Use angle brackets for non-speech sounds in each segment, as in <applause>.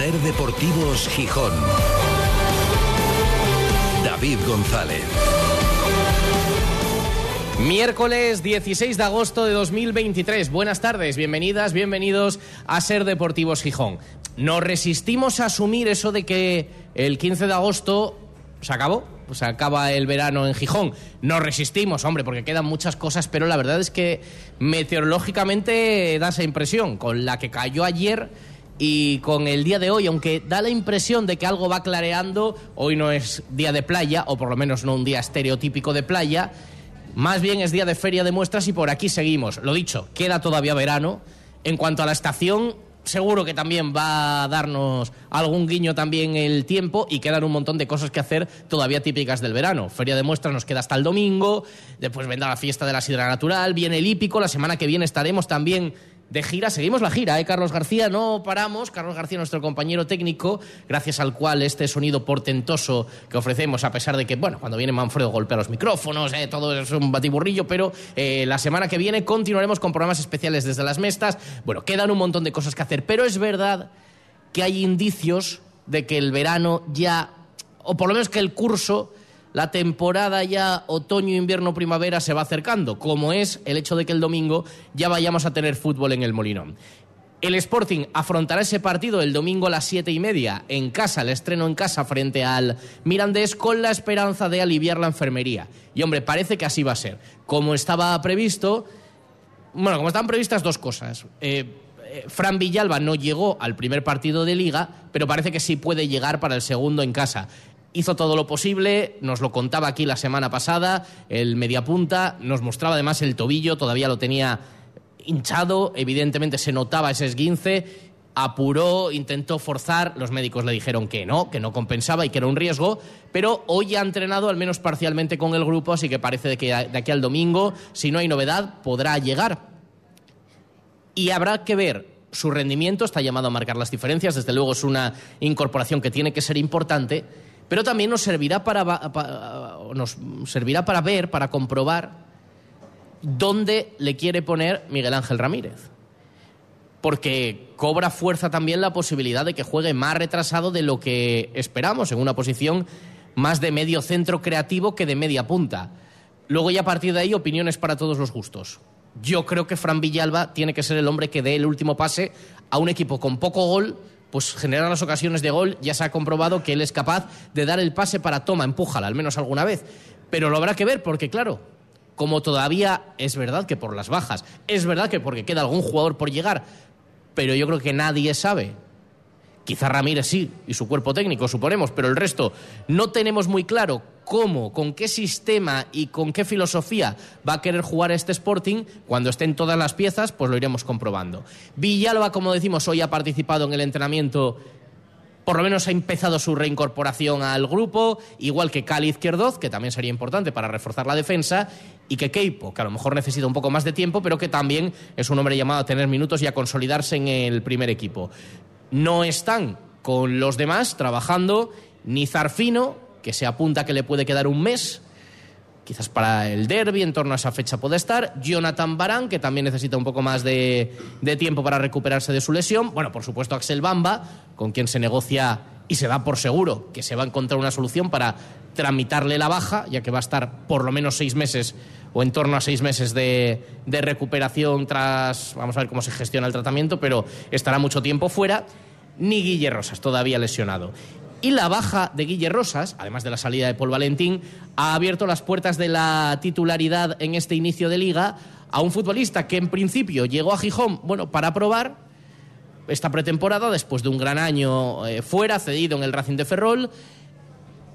Ser Deportivos Gijón. David González. Miércoles 16 de agosto de 2023. Buenas tardes, bienvenidas, bienvenidos a Ser Deportivos Gijón. Nos resistimos a asumir eso de que el 15 de agosto se acabó, se acaba el verano en Gijón. Nos resistimos, hombre, porque quedan muchas cosas, pero la verdad es que meteorológicamente da esa impresión. Con la que cayó ayer y con el día de hoy, aunque da la impresión de que algo va clareando, hoy no es día de playa, o por lo menos no un día estereotípico de playa, más bien es día de feria de muestras y por aquí seguimos. Lo dicho, queda todavía verano. En cuanto a la estación, seguro que también va a darnos algún guiño también el tiempo y quedan un montón de cosas que hacer todavía típicas del verano. Feria de muestras nos queda hasta el domingo, después vendrá la fiesta de la sidra natural, viene el hípico, la semana que viene estaremos también de gira. Seguimos la gira, ¿eh? Carlos García, no paramos. Carlos García, nuestro compañero técnico, gracias al cual este sonido portentoso que ofrecemos, a pesar de que, bueno, cuando viene Manfredo golpea los micrófonos, ¿eh? todo es un batiburrillo, pero eh, la semana que viene continuaremos con programas especiales desde las mestas. Bueno, quedan un montón de cosas que hacer, pero es verdad que hay indicios de que el verano ya, o por lo menos que el curso la temporada ya otoño, invierno, primavera se va acercando, como es el hecho de que el domingo ya vayamos a tener fútbol en el Molinón. El Sporting afrontará ese partido el domingo a las siete y media en casa, el estreno en casa frente al Mirandés, con la esperanza de aliviar la enfermería. Y hombre, parece que así va a ser. Como estaba previsto, bueno, como estaban previstas dos cosas. Eh, eh, Fran Villalba no llegó al primer partido de liga, pero parece que sí puede llegar para el segundo en casa hizo todo lo posible, nos lo contaba aquí la semana pasada, el mediapunta, nos mostraba además el tobillo, todavía lo tenía hinchado, evidentemente se notaba ese esguince, apuró, intentó forzar, los médicos le dijeron que no, que no compensaba y que era un riesgo, pero hoy ha entrenado al menos parcialmente con el grupo, así que parece que de aquí al domingo, si no hay novedad, podrá llegar. Y habrá que ver su rendimiento, está llamado a marcar las diferencias, desde luego es una incorporación que tiene que ser importante, pero también nos servirá para, nos servirá para ver, para comprobar dónde le quiere poner Miguel Ángel Ramírez. Porque cobra fuerza también la posibilidad de que juegue más retrasado de lo que esperamos, en una posición más de medio centro creativo que de media punta. Luego ya a partir de ahí opiniones para todos los gustos. Yo creo que Fran Villalba tiene que ser el hombre que dé el último pase a un equipo con poco gol pues generar las ocasiones de gol, ya se ha comprobado que él es capaz de dar el pase para toma, empújala, al menos alguna vez. Pero lo habrá que ver porque, claro, como todavía es verdad que por las bajas, es verdad que porque queda algún jugador por llegar, pero yo creo que nadie sabe Quizá Ramírez sí, y su cuerpo técnico, suponemos, pero el resto no tenemos muy claro cómo, con qué sistema y con qué filosofía va a querer jugar este Sporting. Cuando estén todas las piezas, pues lo iremos comprobando. Villalba, como decimos, hoy ha participado en el entrenamiento por lo menos ha empezado su reincorporación al grupo, igual que Cali Izquierdoz, que también sería importante para reforzar la defensa, y que Keipo, que a lo mejor necesita un poco más de tiempo, pero que también es un hombre llamado a tener minutos y a consolidarse en el primer equipo no están con los demás trabajando ni Zarfino, que se apunta que le puede quedar un mes, quizás para el derby, en torno a esa fecha puede estar. Jonathan Barán, que también necesita un poco más de, de, tiempo para recuperarse de su lesión. Bueno, por supuesto, Axel Bamba, con quien se negocia y se da por seguro que se va a encontrar una solución para tramitarle la baja, ya que va a estar por lo menos seis meses o en torno a seis meses de, recuperación tras, vamos a ver cómo se gestiona el tratamiento, pero estará mucho tiempo fuera, ni Guille Rosas, todavía lesionado. Y la baja de Guille Rosas, además de la salida de Paul Valentín, ha abierto las puertas de la titularidad en este inicio de liga a un futbolista que en principio llegó a Gijón, bueno, para probar esta pretemporada después de un gran año eh, fuera, cedido en el Racing de Ferrol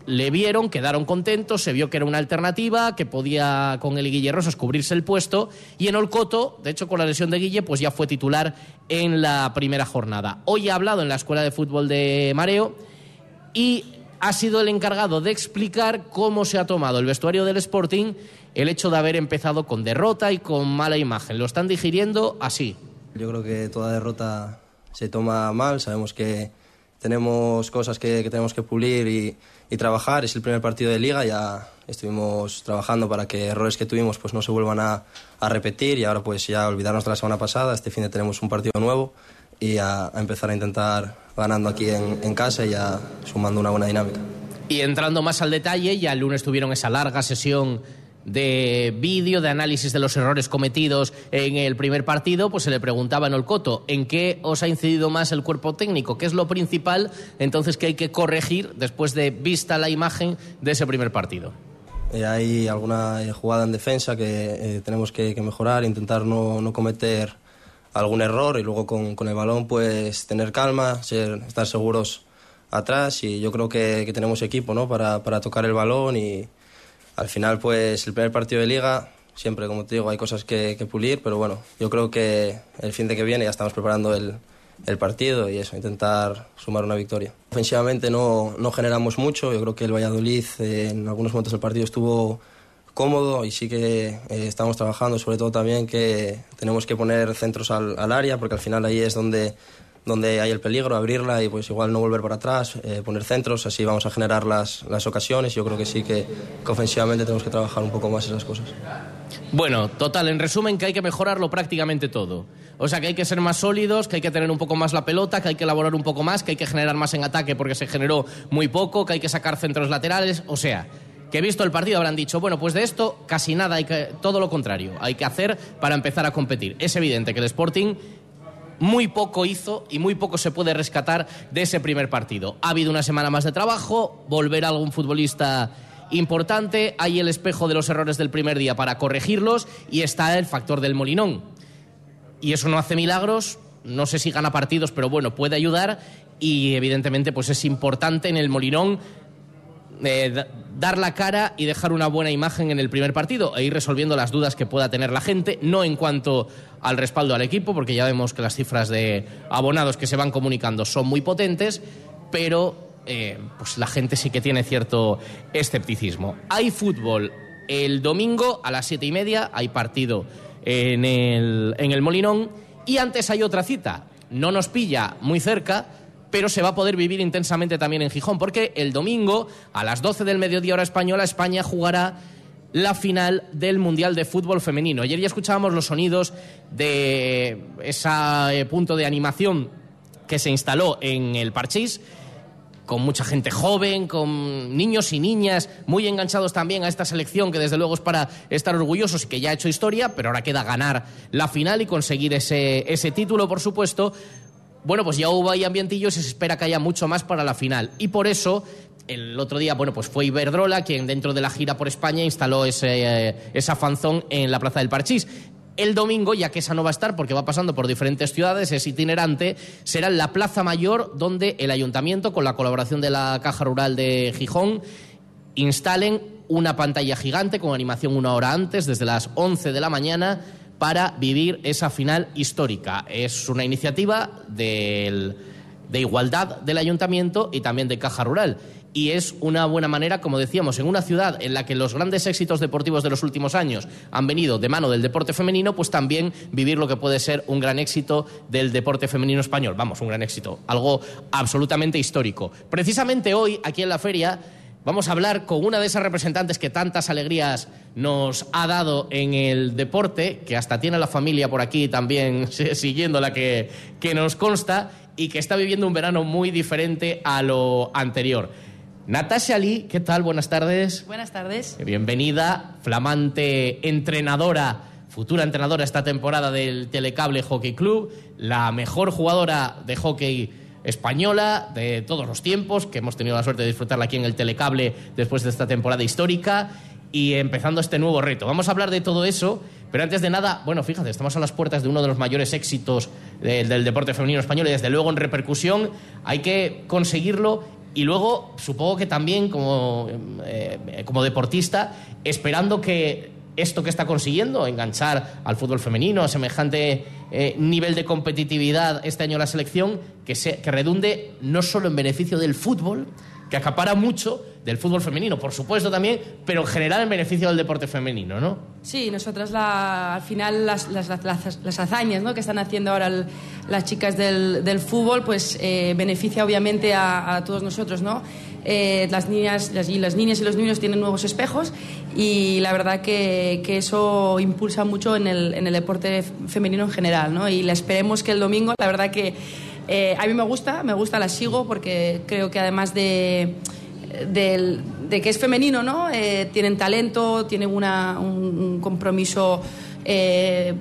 le vieron, quedaron contentos, se vio que era una alternativa, que podía con el Guille Rosas cubrirse el puesto y en Olcoto, de hecho con la lesión de Guille, pues ya fue titular en la primera jornada. Hoy ha hablado en la Escuela de Fútbol de Mareo y ha sido el encargado de explicar cómo se ha tomado el vestuario del Sporting el hecho de haber empezado con derrota y con mala imagen. Lo están digiriendo así. Yo creo que toda derrota se toma mal, sabemos que tenemos cosas que, tenemos que pulir y y trabajar. Es el primer partido de liga, ya estuvimos trabajando para que errores que tuvimos pues no se vuelvan a, a repetir y ahora pues ya olvidarnos de la semana pasada. Este fin de tenemos un partido nuevo y a, empezar a intentar ganando aquí en, en casa y ya sumando una buena dinámica. Y entrando más al detalle, ya el lunes tuvieron esa larga sesión de vídeo, de análisis de los errores cometidos en el primer partido, pues se le preguntaba en Olcoto, ¿en qué os ha incidido más el cuerpo técnico? ¿Qué es lo principal entonces que hay que corregir después de vista la imagen de ese primer partido? Eh, hay alguna eh, jugada en defensa que eh, tenemos que, mejorar, intentar no, no, cometer algún error y luego con, con el balón pues tener calma, ser, estar seguros atrás y yo creo que, que tenemos equipo ¿no? para, para tocar el balón y, al final, pues el primer partido de liga, siempre, como te digo, hay cosas que, pulir, pero bueno, yo creo que el fin de que viene ya estamos preparando el, partido y eso, intentar sumar una victoria. Ofensivamente no, no generamos mucho, yo creo que el Valladolid en algunos momentos del partido estuvo cómodo y sí que eh, estamos trabajando, sobre todo también que tenemos que poner centros al área, porque al final ahí es donde donde hay el peligro, abrirla y pues igual no volver para atrás, eh, poner centros, así vamos a generar las, las ocasiones. Yo creo que sí que, ofensivamente tenemos que trabajar un poco más esas cosas. Bueno, total, en resumen que hay que mejorarlo prácticamente todo. O sea, que hay que ser más sólidos, que hay que tener un poco más la pelota, que hay que elaborar un poco más, que hay que generar más en ataque porque se generó muy poco, que hay que sacar centros laterales. O sea, que visto el partido habrán dicho, bueno, pues de esto casi nada, hay que, todo lo contrario, hay que hacer para empezar a competir. Es evidente que el Sporting muy poco hizo y muy poco se puede rescatar de ese primer partido. Ha habido una semana más de trabajo, volver a algún futbolista importante, hay el espejo de los errores del primer día para corregirlos y está el factor del molinón. Y eso no hace milagros, no sé si gana partidos, pero bueno, puede ayudar y evidentemente pues es importante en el molinón eh, dar la cara y dejar una buena imagen en el primer partido e ir resolviendo las dudas que pueda tener la gente, no en cuanto al respaldo al equipo, porque ya vemos que las cifras de abonados que se van comunicando son muy potentes, pero eh, pues la gente sí que tiene cierto escepticismo. Hay fútbol el domingo a las siete y media, hay partido en el, en el Molinón y antes hay otra cita. No nos pilla muy cerca, pero se va a poder vivir intensamente también en Gijón, porque el domingo, a las 12 del mediodía hora española, España jugará la final del Mundial de Fútbol Femenino. Ayer ya escuchábamos los sonidos de ese eh, punto de animación que se instaló en el Parchís, con mucha gente joven, con niños y niñas muy enganchados también a esta selección que desde luego es para estar orgullosos y que ya ha hecho historia, pero ahora queda ganar la final y conseguir ese, ese título, por supuesto. Bueno, pues ya hubo ahí ambientillos y se espera que haya mucho más para la final. Y por eso, el otro día, bueno, pues fue Iberdrola quien dentro de la gira por España instaló ese, eh, esa fanzón en la Plaza del Parchís. El domingo, ya que esa no va a estar porque va pasando por diferentes ciudades, es itinerante, será la Plaza Mayor donde el ayuntamiento, con la colaboración de la Caja Rural de Gijón, instalen una pantalla gigante con animación una hora antes, desde las 11 de la mañana, para vivir esa final histórica. Es una iniciativa de igualdad del ayuntamiento y también de Caja Rural. Y es una buena manera, como decíamos, en una ciudad en la que los grandes éxitos deportivos de los últimos años han venido de mano del deporte femenino, pues también vivir lo que puede ser un gran éxito del deporte femenino español. Vamos, un gran éxito, algo absolutamente histórico. Precisamente hoy, aquí en la feria, Vamos a hablar con una de esas representantes que tantas alegrías nos ha dado en el deporte, que hasta tiene la familia por aquí también <laughs> siguiendo la que, que nos consta y que está viviendo un verano muy diferente a lo anterior. Natasha Lee, ¿qué tal? Buenas tardes. Buenas tardes. Bienvenida, flamante entrenadora, futura entrenadora esta temporada del Telecable Hockey Club, la mejor jugadora de hockey española de todos los tiempos, que hemos tenido la suerte de disfrutarla aquí en el Telecable después de esta temporada histórica y empezando este nuevo reto. Vamos a hablar de todo eso, pero antes de nada, bueno, fíjate, estamos a las puertas de uno de los mayores éxitos del deporte femenino español y desde luego en repercusión hay que conseguirlo y luego supongo que también como, eh, como deportista esperando que esto que está consiguiendo, enganchar al fútbol femenino a semejante eh, nivel de competitividad este año la selección, que, se, que redunde no solo en beneficio del fútbol, que acapara mucho del fútbol femenino, por supuesto también, pero en general en beneficio del deporte femenino, ¿no? Sí, nosotras al final las, las, las, hazañas ¿no? que están haciendo ahora las chicas del, fútbol, pues beneficia obviamente a todos nosotros, ¿no? Eh, las, niñas, las, y las niñas y los niños tienen nuevos espejos y la verdad que, que eso impulsa mucho en el, en el, deporte femenino en general. ¿no? Y la esperemos que el domingo, la verdad que eh, a mí me gusta, me gusta, la sigo porque creo que además de, de, de que es femenino, ¿no? Eh, tienen talento, tienen una, un compromiso eh,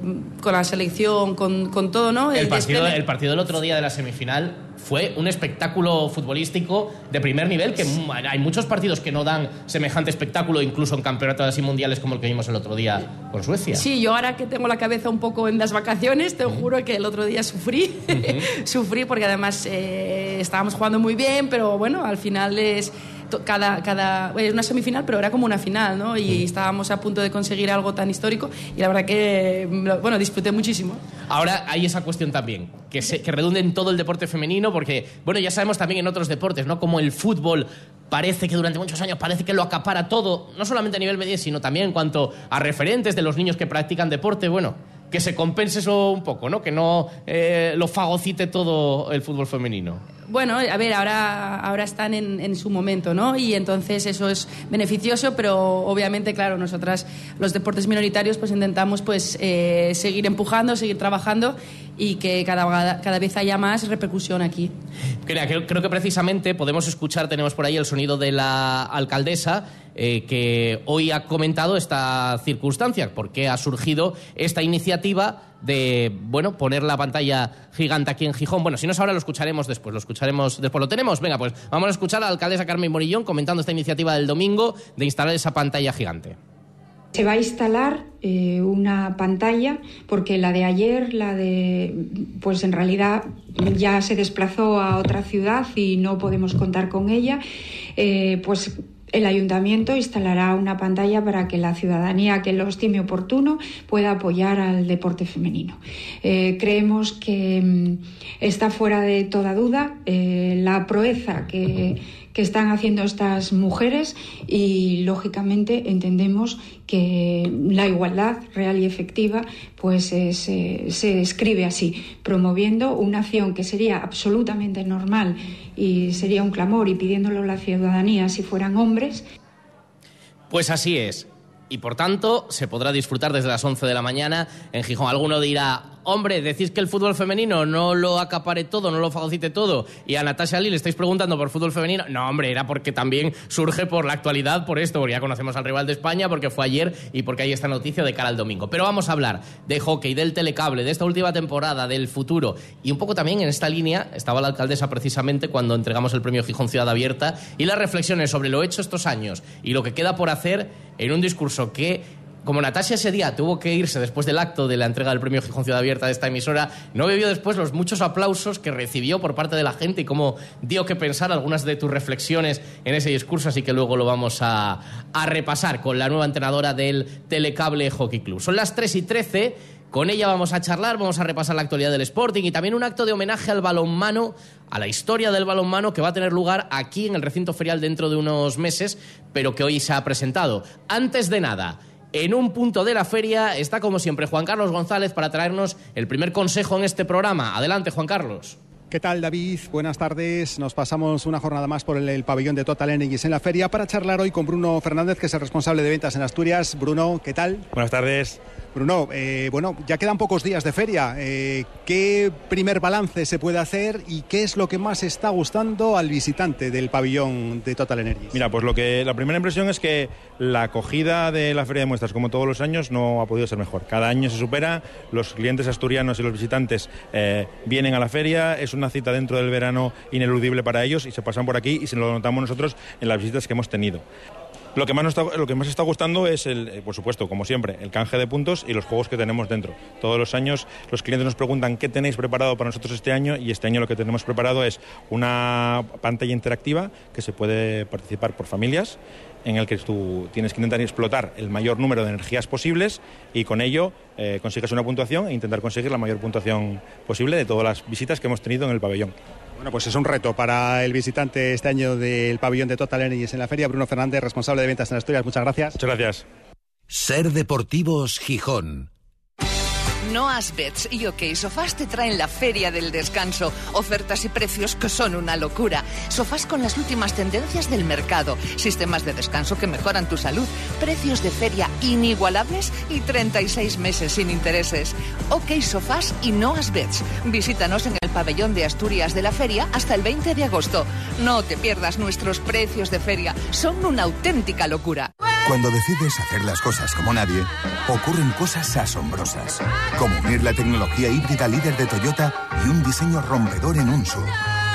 con la selección, con, con todo, ¿no? El, partido, el partido del otro día de la semifinal fue un espectáculo futbolístico de primer nivel, que hay muchos partidos que no dan semejante espectáculo, incluso en campeonatos así mundiales como el que vimos el otro día con Suecia. Sí, yo ahora que tengo la cabeza un poco en las vacaciones, te juro que el otro día sufrí, <laughs> sufrí porque además eh, estábamos jugando muy bien, pero bueno, al final es cada, cada, es una semifinal, pero era como una final, ¿no? Y estábamos a punto de conseguir algo tan histórico y la verdad que, bueno, disfruté muchísimo. Ahora hay esa cuestión también, que, se, que redunde en todo el deporte femenino, porque, bueno, ya sabemos también en otros deportes, ¿no? Como el fútbol parece que durante muchos años parece que lo acapara todo, no solamente a nivel medio, sino también en cuanto a referentes de los niños que practican deporte, bueno, que se compense eso un poco, ¿no? Que no eh, lo fagocite todo el fútbol femenino. Bueno, a ver, ahora, ahora están en, su momento, ¿no? Y entonces eso es beneficioso, pero obviamente, claro, nosotras, los deportes minoritarios, pues intentamos pues eh, seguir empujando, seguir trabajando y que cada, cada vez haya más repercusión aquí. Creo, creo que precisamente podemos escuchar, tenemos por ahí el sonido de la alcaldesa, eh, que hoy ha comentado esta circunstancia, por qué ha surgido esta iniciativa de, bueno, poner la pantalla gigante aquí en Gijón. Bueno, si no es ahora, lo escucharemos después, lo escucharemos después. ¿Lo tenemos? Venga, pues vamos a escuchar a la alcaldesa Carmen Morillón comentando esta iniciativa del domingo de instalar esa pantalla gigante. Se va a instalar eh, una pantalla porque la de ayer, la de, pues en realidad ya se desplazó a otra ciudad y no podemos contar con ella. Eh, pues el ayuntamiento instalará una pantalla para que la ciudadanía que lo estime oportuno pueda apoyar al deporte femenino. Eh, creemos que mm, está fuera de toda duda eh, la proeza que que están haciendo estas mujeres y lógicamente entendemos que la igualdad real y efectiva pues se escribe así, promoviendo una acción que sería absolutamente normal y sería un clamor y pidiéndolo a la ciudadanía si fueran hombres. Pues así es. Y por tanto, se podrá disfrutar desde las 11 de la mañana en Gijón. Alguno dirá, hombre, decís que el fútbol femenino no lo acapare todo, no lo fagocite todo, y a Natasha Lee le estáis preguntando por fútbol femenino. No, hombre, era porque también surge por la actualidad, por esto, porque ya conocemos al rival de España, porque fue ayer y porque hay esta noticia de cara al domingo. Pero vamos a hablar de hockey, del telecable, de esta última temporada, del futuro, y un poco también en esta línea estaba la alcaldesa precisamente cuando entregamos el premio Gijón Ciudad Abierta y las reflexiones sobre lo hecho estos años y lo que queda por hacer en un discurso que como Natasha ese día tuvo que irse después del acto de la entrega del premio Gijón Ciudad Abierta de esta emisora, no bebió después los muchos aplausos que recibió por parte de la gente y cómo dio que pensar algunas de tus reflexiones en ese discurso, así que luego lo vamos a, repasar con la nueva entrenadora del Telecable Hockey Club. Son las 3 y 13. Con ella vamos a charlar, vamos a repasar la actualidad del Sporting y también un acto de homenaje al balonmano, a la historia del balonmano que va a tener lugar aquí en el recinto ferial dentro de unos meses, pero que hoy se ha presentado. Antes de nada, en un punto de la feria está, como siempre, Juan Carlos González para traernos el primer consejo en este programa. Adelante, Juan Carlos. ¿Qué tal, David? Buenas tardes. Nos pasamos una jornada más por el, pabellón de Total Energies en la feria para charlar hoy con Bruno Fernández, que es el responsable de ventas en Asturias. Bruno, ¿qué tal? Buenas tardes. Bruno, eh, bueno, ya quedan pocos días de feria. Eh, ¿Qué primer balance se puede hacer y qué es lo que más está gustando al visitante del pabellón de Total Energy? Mira, pues lo que la primera impresión es que la acogida de la feria de muestras, como todos los años, no ha podido ser mejor. Cada año se supera, los clientes asturianos y los visitantes eh, vienen a la feria, es una cita dentro del verano ineludible para ellos y se pasan por aquí y se lo notamos nosotros en las visitas que hemos tenido. Lo que más nos está, lo que más está gustando es, el, eh, por supuesto, como siempre, el canje de puntos y los juegos que tenemos dentro. Todos los años los clientes nos preguntan qué tenéis preparado para nosotros este año y este año lo que tenemos preparado es una pantalla interactiva que se puede participar por familias en el que tú tienes que intentar explotar el mayor número de energías posibles y con ello eh, una puntuación e intentar conseguir la mayor puntuación posible de todas las visitas que hemos tenido en el pabellón. Bueno, pues es un reto para el visitante este año del pabellón de Total Energies en la feria. Bruno Fernández, responsable de ventas en Asturias. Muchas gracias. Muchas gracias. Ser Deportivos Gijón. Noas Beds y OK Sofás te traen la Feria del Descanso. Ofertas y precios que son una locura. Sofás con las últimas tendencias del mercado. Sistemas de descanso que mejoran tu salud. Precios de feria inigualables y 36 meses sin intereses. OK Sofás y Noas Beds. Visítanos en el pabellón de Asturias de la feria hasta el 20 de agosto. No te pierdas nuestros precios de feria. Son una auténtica locura. Cuando decides hacer las cosas como nadie, ocurren cosas asombrosas, unir la tecnología híbrida líder de Toyota y un diseño rompedor en un SUV.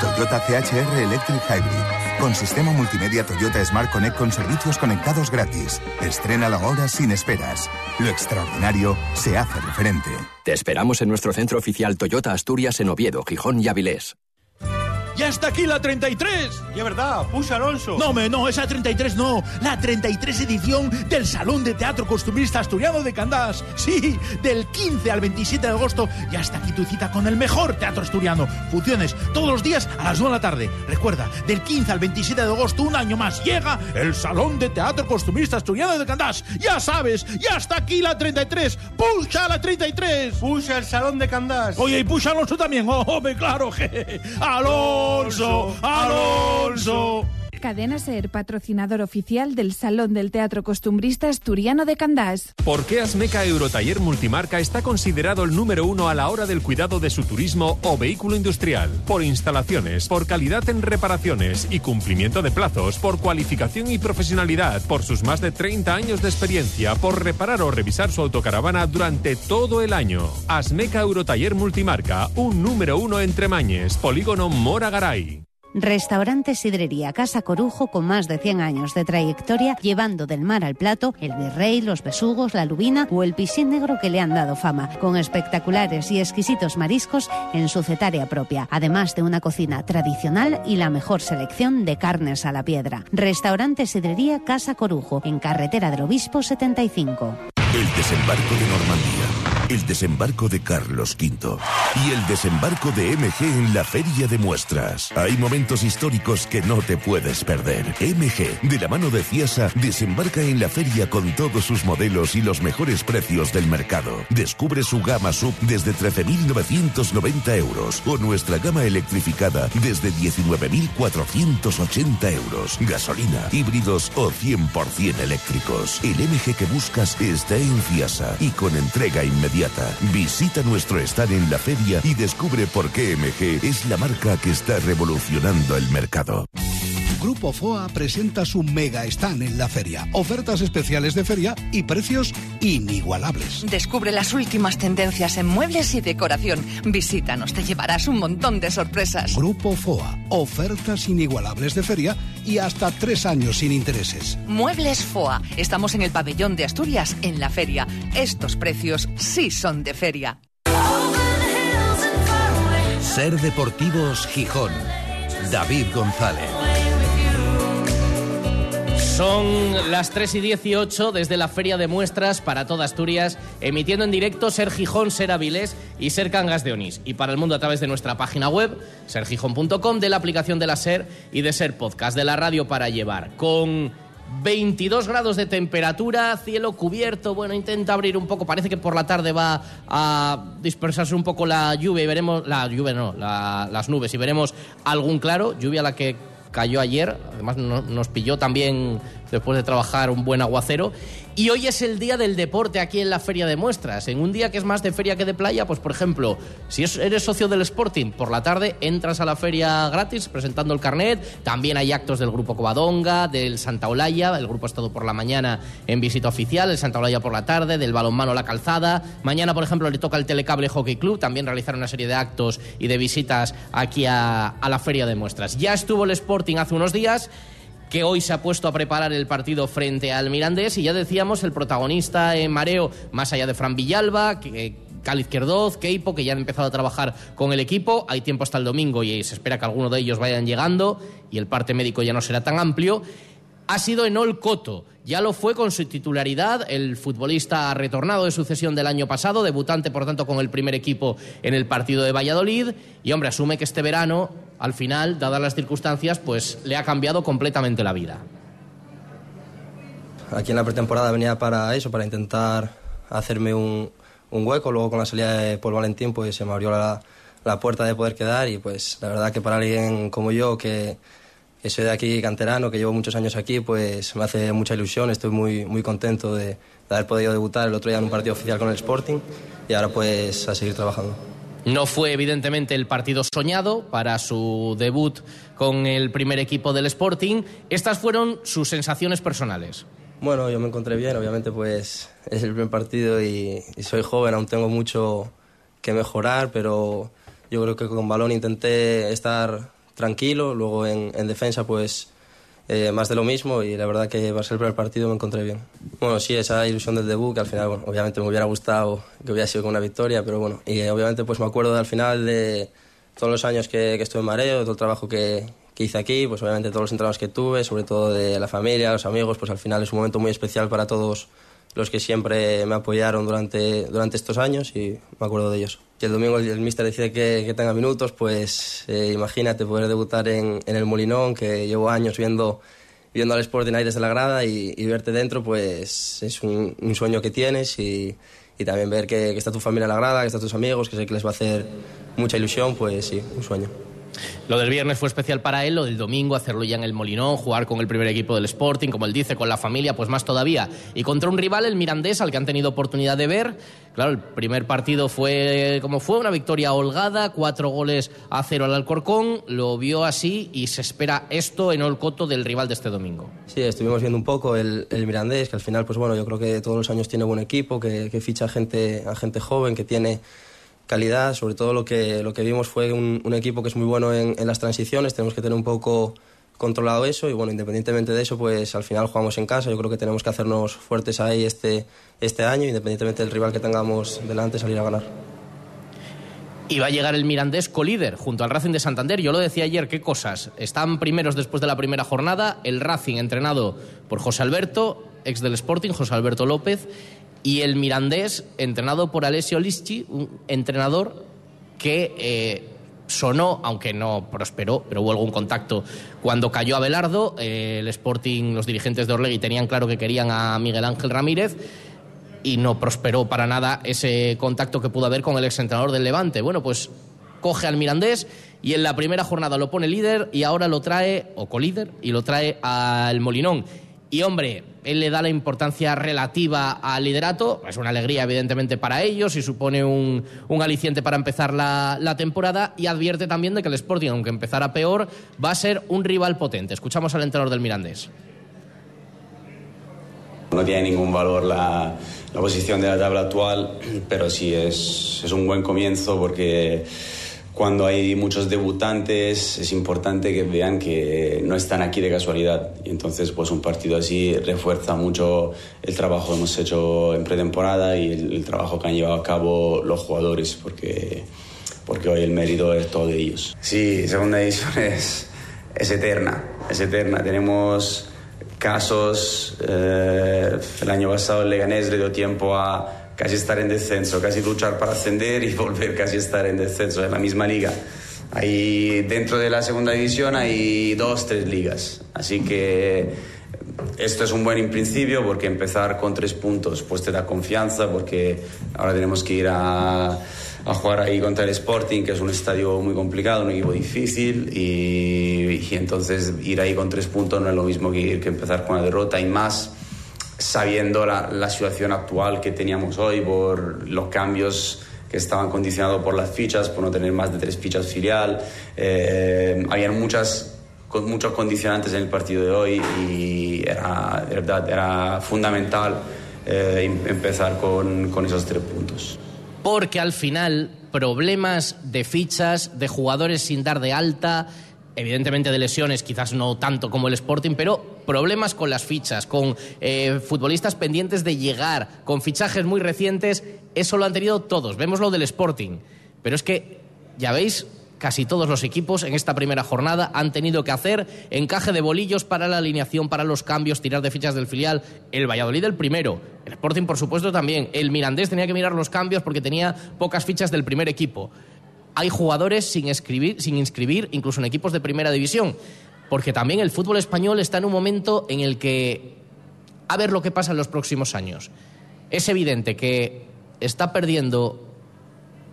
Toyota CHR Electric Hybrid, con sistema multimedia Toyota Smart Connect con servicios conectados gratis. Estrena la hora sin esperas. Lo extraordinario se hace referente. Te esperamos en nuestro centro oficial Toyota Asturias en Oviedo, Gijón y Avilés. ¡Ya está aquí la 33! Y es verdad, puxa Alonso. No, me, no, esa 33 no. La 33 edición del Salón de Teatro Costumbrista Asturiano de Candás. Sí, del 15 al 27 de agosto. Ya está aquí tu cita con el mejor teatro asturiano. Funciones todos los días a las 2 de la tarde. Recuerda, del 15 al 27 de agosto, un año más, llega el Salón de Teatro Costumbrista Asturiano de Candás. Ya sabes, ya está aquí la 33. ¡Puxa la 33! Puxa el Salón de Candás. Oye, y puxa Alonso también. ¡Oh, <laughs> hombre, claro! <laughs> Je. ¡Alonso! Alonso, Alonso. Cadena Ser, patrocinador oficial del Salón del Teatro Costumbrista Asturiano de Candás. ¿Por qué Asmeca Eurotaller Multimarca está considerado el número uno a la hora del cuidado de su turismo o vehículo industrial? Por instalaciones, por calidad en reparaciones y cumplimiento de plazos, por cualificación y profesionalidad, por sus más de 30 años de experiencia, por reparar o revisar su autocaravana durante todo el año. Asmeca Eurotaller Multimarca, un número uno entre Mañes, Polígono Mora Garay. Restaurante Sidrería Casa Corujo con más de 100 años de trayectoria, llevando del mar al plato el virrey, los besugos, la lubina o el piscín negro que le han dado fama, con espectaculares y exquisitos mariscos en su cetaria propia, además de una cocina tradicional y la mejor selección de carnes a la piedra. Restaurante Sidrería Casa Corujo, en Carretera del Obispo 75. El desembarco de Normandía, el desembarco de Carlos V y el desembarco de MG en la Feria de Muestras. Hay momentos históricos que no te puedes perder. MG, de la mano de Ciasa, desembarca en la feria con todos sus modelos y los mejores precios del mercado. Descubre su gama sub desde 13.990 euros o nuestra gama electrificada desde 19.480 euros. Gasolina, híbridos o 100% eléctricos. El MG que buscas está en Fiasa y con entrega inmediata. Visita nuestro stand en la feria y descubre por qué MG es la marca que está revolucionando el mercado. Grupo FOA presenta su mega stand en la feria. Ofertas especiales de feria y precios inigualables. Descubre las últimas tendencias en muebles y decoración. Visítanos, te llevarás un montón de sorpresas. Grupo FOA. Ofertas inigualables de feria y hasta tres años sin intereses. Muebles FOA. Estamos en el pabellón de Asturias, en la feria. Estos precios sí son de feria. Ser Deportivos Gijón. David González. Son las 3 y 18 desde la Feria de Muestras para toda Asturias, emitiendo en directo Ser Gijón, Ser Avilés y Ser Cangas de Onís. Y para el mundo a través de nuestra página web, sergijón.com, de la aplicación de la Ser y de Ser Podcast, de la radio para llevar. Con 22 grados de temperatura, cielo cubierto, bueno, intenta abrir un poco, parece que por la tarde va a dispersarse un poco la lluvia y veremos, la lluvia no, la, las nubes y veremos algún claro, lluvia la que cayó ayer, además no, nos pilló también después de trabajar un buen aguacero. Y hoy es el día del deporte aquí en la Feria de Muestras. En un día que es más de feria que de playa, pues por ejemplo, si eres socio del Sporting, por la tarde entras a la feria gratis presentando el carnet. También hay actos del Grupo Covadonga, del Santa Olaya, el grupo ha estado por la mañana en visita oficial, el Santa Olaya por la tarde, del balonmano La Calzada. Mañana, por ejemplo, le toca el Telecable Hockey Club, también realizar una serie de actos y de visitas aquí a, a la Feria de Muestras. Ya estuvo el Sporting hace unos días que hoy se ha puesto a preparar el partido frente al Mirandés y ya decíamos el protagonista en mareo, más allá de Fran Villalba, que, Cali Izquierdoz, Keipo, que ya han empezado a trabajar con el equipo. Hay tiempo hasta el domingo y se espera que alguno de ellos vayan llegando y el parte médico ya no será tan amplio. Ha sido Enol Coto. Ya lo fue con su titularidad. El futbolista ha retornado de sucesión del año pasado, debutante, por tanto, con el primer equipo en el partido de Valladolid. Y, hombre, asume que este verano, al final, dadas las circunstancias, pues le ha cambiado completamente la vida. Aquí en la pretemporada venía para eso, para intentar hacerme un, hueco, luego con la salida de Paul Valentín pues se me abrió la, la puerta de poder quedar y pues la verdad que para alguien como yo que, que soy de aquí canterano, que llevo muchos años aquí, pues me hace mucha ilusión, estoy muy, muy contento de, de haber podido debutar el otro día en un partido oficial con el Sporting y ahora pues a seguir trabajando. No fue evidentemente el partido soñado para su debut con el primer equipo del Sporting. Estas fueron sus sensaciones personales. Bueno, yo me encontré bien, obviamente pues es el primer partido y, soy joven, aún tengo mucho que mejorar, pero yo creo que con balón intenté estar tranquilo, luego en defensa pues eh, más de lo mismo y la verdad que va a ser el primer partido me encontré bien. Bueno, sí, esa ilusión del debut que al final, obviamente me hubiera gustado que hubiera sido con una victoria, pero bueno, y eh, obviamente pues me acuerdo al final de todos los años que, que estuve en Mareo, todo el trabajo que, que hice aquí, pues obviamente todos los entrenos que tuve, sobre todo de la familia, los amigos, pues al final es un momento muy especial para todos los que siempre me apoyaron durante, durante estos años y me acuerdo de ellos. Si el domingo el, míster decide que, que, tenga minutos, pues eh, imagínate poder debutar en, en, el Molinón, que llevo años viendo, viendo al Sporting ahí desde la grada y, y verte dentro, pues es un, un sueño que tienes y, y también ver que, que, está tu familia en la grada, que están tus amigos, que sé que les va a hacer mucha ilusión, pues sí, un sueño. Lo del viernes fue especial para él, lo del domingo hacerlo ya en el Molinón, jugar con el primer equipo del Sporting, como él dice, con la familia, pues más todavía. Y contra un rival, el Mirandés, al que han tenido oportunidad de ver. Claro, el primer partido fue como fue, una victoria holgada, cuatro goles a cero al Alcorcón, lo vio así y se espera esto en Olcoto del rival de este domingo. Sí, estuvimos viendo un poco el, Mirandés, que al final, pues bueno, yo creo que todos los años tiene buen equipo, que, que ficha gente, a gente joven, que tiene calidad, sobre todo lo que, lo que vimos fue un, un equipo que es muy bueno en, en, las transiciones, tenemos que tener un poco controlado eso y bueno, independientemente de eso, pues al final jugamos en casa, yo creo que tenemos que hacernos fuertes ahí este, este año, independientemente del rival que tengamos delante, salir a ganar. Y va a llegar el Mirandés colíder junto al Racing de Santander. Yo lo decía ayer, ¿qué cosas? Están primeros después de la primera jornada. El Racing entrenado por José Alberto, ex del Sporting, José Alberto López, y el Mirandés, entrenado por Alessio Lisci, un entrenador que eh, sonó, aunque no prosperó, pero hubo algún contacto cuando cayó Abelardo. Eh, el Sporting, los dirigentes de Orlegui tenían claro que querían a Miguel Ángel Ramírez y no prosperó para nada ese contacto que pudo haber con el exentrenador del Levante. Bueno, pues coge al Mirandés y en la primera jornada lo pone líder y ahora lo trae, o colíder, y lo trae al Molinón. Y hombre, él le da la importancia relativa al liderato, es una alegría evidentemente para ellos y supone un, un aliciente para empezar la, la, temporada y advierte también de que el Sporting, aunque empezara peor, va a ser un rival potente. Escuchamos al entrenador del Mirandés. No tiene ningún valor la, la posición de la tabla actual, pero sí es, es un buen comienzo porque cuando hay muchos debutantes es importante que vean que no están aquí de casualidad y entonces pues un partido así refuerza mucho el trabajo que hemos hecho en pretemporada y el, el trabajo que han llevado a cabo los jugadores porque, porque hoy el mérito es todo de ellos. Sí, segunda división <laughs> es, es eterna, es eterna. Tenemos casos, eh, el año pasado el Leganés le dio tiempo a casi estar en descenso, casi luchar para ascender y <laughs> volver casi estar en descenso en la misma liga. Ahí dentro de la segunda división hay dos, tres ligas. Así que esto es un buen principio porque empezar con tres puntos pues te da confianza porque ahora tenemos que ir a, a jugar ahí contra el Sporting, que es un estadio muy complicado, un equipo difícil y, y entonces ir ahí con tres puntos no es lo mismo que, que empezar con una derrota y más sabiendo la, la, situación actual que teníamos hoy por los cambios que estaban condicionados por las fichas, por no tener más de tres fichas filial. Eh, habían muchas, muchos condicionantes en el partido de hoy y era, era fundamental eh, empezar con, con esos tres puntos. Porque al final problemas de fichas, de jugadores sin dar de alta, evidentemente de lesiones, quizás no tanto como el Sporting, pero problemas con las fichas, con eh, futbolistas pendientes de llegar, con fichajes muy recientes, eso lo han tenido todos. Vemos lo del Sporting, pero es que, ya veis, casi todos los equipos en esta primera jornada han tenido que hacer encaje de bolillos para la alineación, para los cambios, tirar de fichas del filial. El Valladolid el primero, el Sporting por supuesto también, el Mirandés tenía que mirar los cambios porque tenía pocas fichas del primer equipo hay jugadores sin, escribir, sin inscribir, incluso en equipos de primera división. Porque también el fútbol español está en un momento en el que, a ver lo que pasa en los próximos años. Es evidente que está perdiendo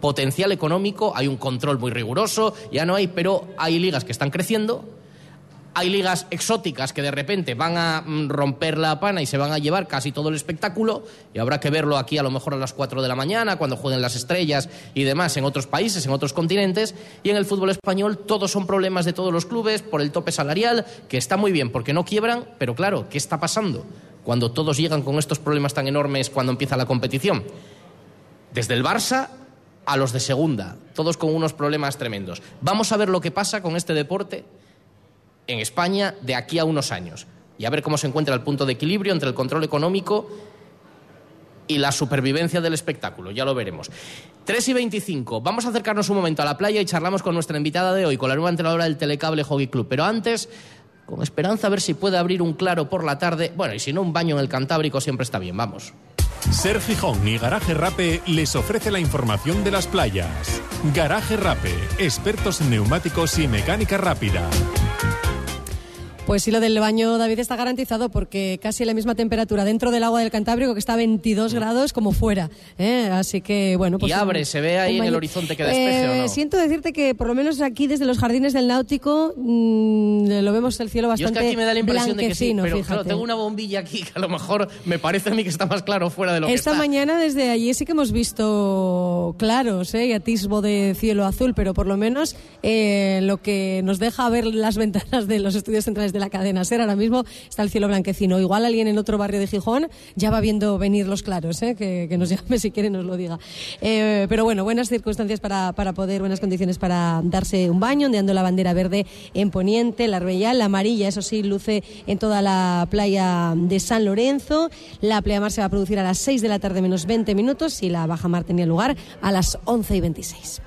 potencial económico, hay un control muy riguroso, ya no hay, pero hay ligas que están creciendo, hay ligas exóticas que de repente van a mm, romper la pana y se van a llevar casi todo el espectáculo y habrá que verlo aquí a lo mejor a las 4 de la mañana cuando jueguen las estrellas y demás en otros países, en otros continentes y en el fútbol español todos son problemas de todos los clubes por el tope salarial que está muy bien porque no quiebran, pero claro, ¿qué está pasando cuando todos llegan con estos problemas tan enormes cuando empieza la competición? Desde el Barça a los de segunda, todos con unos problemas tremendos. Vamos a ver lo que pasa con este deporte en España de aquí a unos años y a ver cómo se encuentra el punto de equilibrio entre el control económico y la supervivencia del espectáculo. Ya lo veremos. 3 y 25. Vamos a acercarnos un momento a la playa y charlamos con nuestra invitada de hoy, con la nueva entrenadora del Telecable Hockey Club. Pero antes, con esperanza a ver si puede abrir un claro por la tarde. Bueno, y si no, un baño en el Cantábrico siempre está bien. Vamos. Ser Gijón y Garaje Rape les ofrece la información de las playas. Garaje Rape, expertos en neumáticos y mecánica rápida. Pues sí, lo del baño, David, está garantizado porque casi la misma temperatura dentro del agua del Cantábrico que está a 22 grados como fuera. ¿eh? Así que, bueno. Pues y abre, se ve ahí en el horizonte que despeje eh, o no. Siento decirte que por lo menos aquí desde los jardines del Náutico mmm, lo vemos el cielo bastante Yo es que aquí me da la impresión de que sí, pero fíjate. claro, tengo una bombilla aquí que a lo mejor me parece a mí que está más claro fuera de lo que Esta está. mañana desde allí sí que hemos visto claros ¿eh? y atisbo de cielo azul, pero por lo menos eh, lo que nos deja ver las ventanas de los estudios centrales de la cadena SER ahora mismo está el cielo blanquecino. Igual alguien en otro barrio de Gijón ya va viendo venir los claros, ¿eh? que, que, nos llame <laughs> si quiere nos lo diga. Eh, pero bueno, buenas circunstancias para, para, poder, buenas condiciones para darse un baño, ondeando la bandera verde en Poniente, la Arbella, la amarilla, eso sí, luce en toda la playa de San Lorenzo. La pleamar se va a producir a las 6 de la tarde menos 20 minutos y la baja mar tenía lugar a las 11 y 26.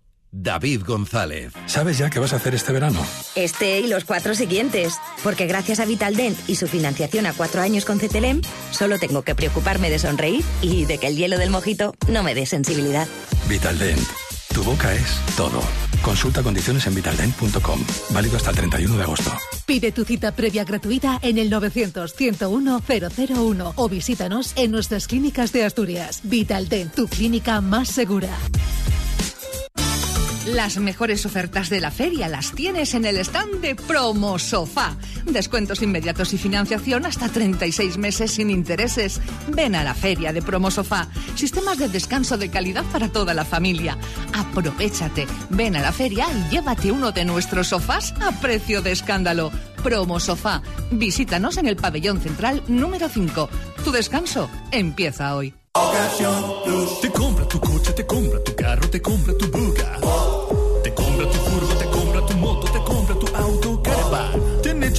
David González. ¿Sabes ya qué vas a hacer este verano? Este y los cuatro siguientes. Porque gracias a Vitaldent y su financiación a cuatro años con CTLM, solo tengo que preocuparme de sonreír y de que el hielo del mojito no me dé sensibilidad. Vitaldent. Tu boca es todo. Consulta condiciones en vitaldent.com. Válido hasta el 31 de agosto. Pide tu cita previa gratuita en el 900-101-001 o visítanos en nuestras clínicas de Asturias. Vitaldent, tu clínica más segura. Las mejores ofertas de la feria las tienes en el stand de Promo Sofá. Descuentos inmediatos y financiación hasta 36 meses sin intereses. Ven a la feria de Promo Sofá. Sistemas de descanso de calidad para toda la familia. Aprovechate. Ven a la feria y llévate uno de nuestros sofás a precio de escándalo. Promo Sofá. Visítanos en el pabellón central número 5. Tu descanso empieza hoy. Te compra tu coche, te compra tu carro, te compra tu buga.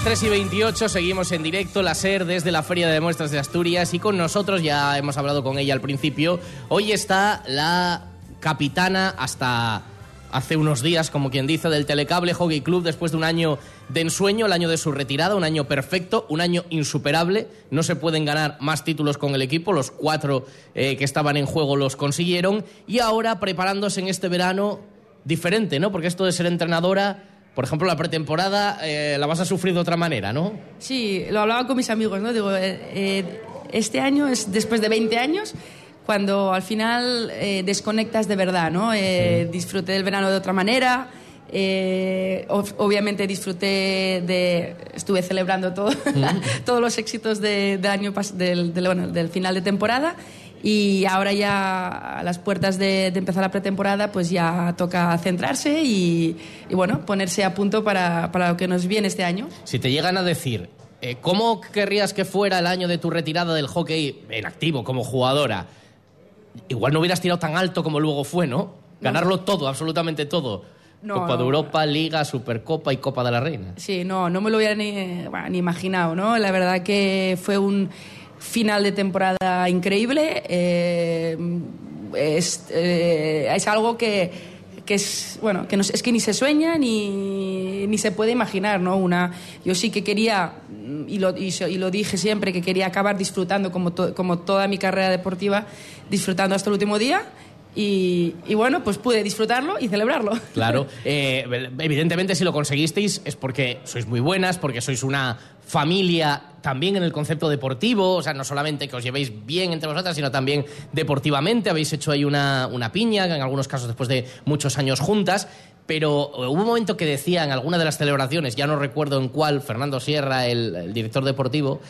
Las 3 y 28, seguimos en directo, la SER desde la Feria de Muestras de Asturias y con nosotros, ya hemos hablado con ella al principio, hoy está la capitana hasta hace unos días, como quien dice, del Telecable Hockey Club después de un año de ensueño, el año de su retirada, un año perfecto, un año insuperable. No se pueden ganar más títulos con el equipo, los cuatro eh, que estaban en juego los consiguieron y ahora preparándose en este verano diferente, ¿no? Porque esto de ser entrenadora por ejemplo, la pretemporada eh, la vas a sufrir de otra manera, ¿no? Sí, lo hablaba con mis amigos, ¿no? Digo, eh, eh, este año es después de 20 años cuando al final eh, desconectas de verdad, ¿no? Sí. Disfruté del verano de otra manera. obviamente disfruté de. Estuve celebrando todo, mm. <laughs> todos los éxitos de, del año del, del, bueno, del final de temporada. Y ahora ya a las puertas de, de empezar la pretemporada, pues ya toca centrarse y, y bueno, ponerse a punto para, para lo que nos viene este año. Si te llegan a decir, eh, ¿cómo querrías que fuera el año de tu retirada del hockey en activo como jugadora? Igual no hubieras tirado tan alto como luego fue, ¿no? Ganarlo todo, absolutamente todo. No, Copa de no. Europa, Liga, Supercopa y Copa de la Reina. Sí, no, no me lo hubiera ni, bueno, ni imaginado, ¿no? La verdad que fue un final de temporada increíble. eh, es, eh, es algo que, que es, bueno, que no, es que ni se sueña ni, ni se puede imaginar, ¿no? Una, yo sí que quería, y lo, y, y lo dije siempre, que quería acabar disfrutando como, to- como toda mi carrera deportiva, disfrutando hasta el último día. Y, bueno, pues pude disfrutarlo y celebrarlo. <laughs> Claro, eh, evidentemente si lo conseguisteis es porque sois muy buenas, porque sois una familia también en el concepto deportivo, o sea, no solamente que os llevéis bien entre vosotras, sino también deportivamente, habéis hecho ahí una, una piña, en algunos casos después de muchos años juntas, pero hubo un momento que decía en alguna de las celebraciones, ya no recuerdo en cuál, Fernando Sierra, el director deportivo,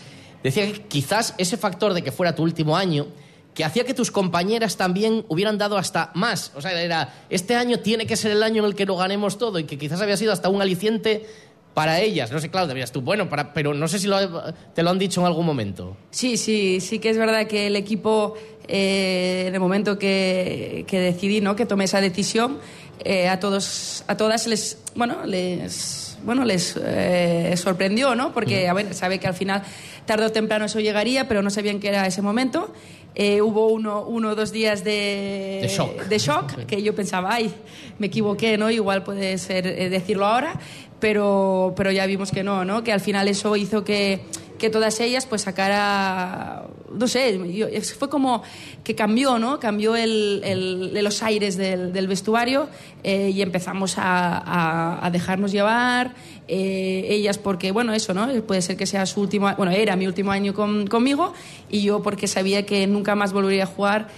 decía que quizás ese factor de que fuera tu último año que hacía que tus compañeras también hubieran dado hasta más. O sea, era, este año tiene que ser el año en el que lo ganemos todo y que quizás había sido hasta un aliciente para ellas. No sé, claro, deberías tú, bueno, para, pero no sé si lo- te lo han dicho en algún momento. Sí, sí, sí que es verdad que el equipo, eh, en el momento que, que decidí, ¿no? que tomé esa decisión, eh, a todos, a todas les, bueno, les, bueno, les eh, sorprendió, ¿no? Porque, a ver, sabe que al final, tarde o temprano eso llegaría, pero no sabían que era ese momento. Eh, hubo uno, uno o dos días de, De shock. de shock, que yo pensaba, ay, me equivoqué, ¿no? Igual puede ser eh, decirlo ahora, pero, pero ya vimos que no, ¿no? Que al final eso hizo que, que todas ellas pues sacara, no sé, yo- fue como que cambió, ¿no? Cambió el, el- los aires del, del vestuario eh, y empezamos a, a- a dejarnos llevar, eh, ellas porque, bueno, eso, ¿no? Puede ser que sea su último, bueno, era mi último año con- conmigo y yo porque sabía que nunca más volvería a jugar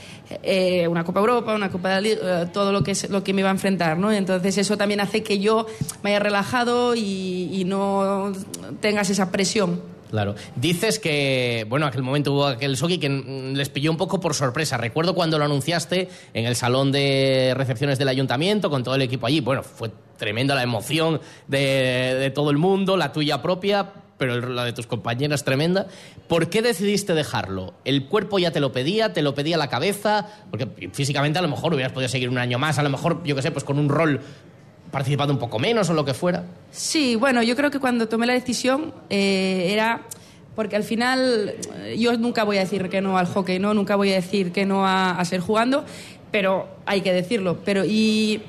eh, una Copa Europa, una Copa de Liga, eh, todo lo que, es, lo que me iba a enfrentar, ¿no? Entonces eso también hace que yo me haya relajado y, y no tengas esa presión. Claro. Dices que, bueno, aquel momento hubo aquel shock y que mm, les pilló un poco por sorpresa. Recuerdo cuando lo anunciaste en el salón de recepciones del ayuntamiento con todo el equipo allí. Bueno, fue tremenda la emoción de, de todo el mundo, la tuya propia, pero la de tus compañeras tremenda. ¿Por qué decidiste dejarlo? ¿El cuerpo ya te lo pedía? ¿Te lo pedía la cabeza? Porque físicamente a lo mejor hubieras podido seguir un año más, a lo mejor, yo qué sé, pues con un rol participando un poco menos o lo que fuera. Sí, bueno, yo creo que cuando tomé la decisión eh, era porque al final eh, yo nunca voy a decir que no al hockey, ¿no? Nunca voy a decir que no a, a ser jugando, pero hay que decirlo. Pero y,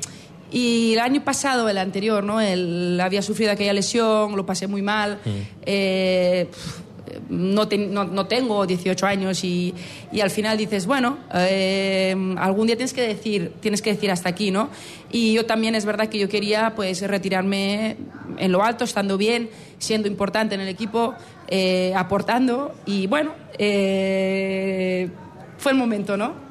y el año pasado, el anterior, ¿no? El, había sufrido aquella lesión, lo pasé muy mal. Eh, pf, no, no, no tengo 18 años y, y al final dices, bueno, eh, algún día tienes que decir, tienes que decir hasta aquí, ¿no? Y yo también es verdad que yo quería pues retirarme en lo alto, estando bien, siendo importante en el equipo, eh, aportando y bueno, eh, fue el momento, ¿no?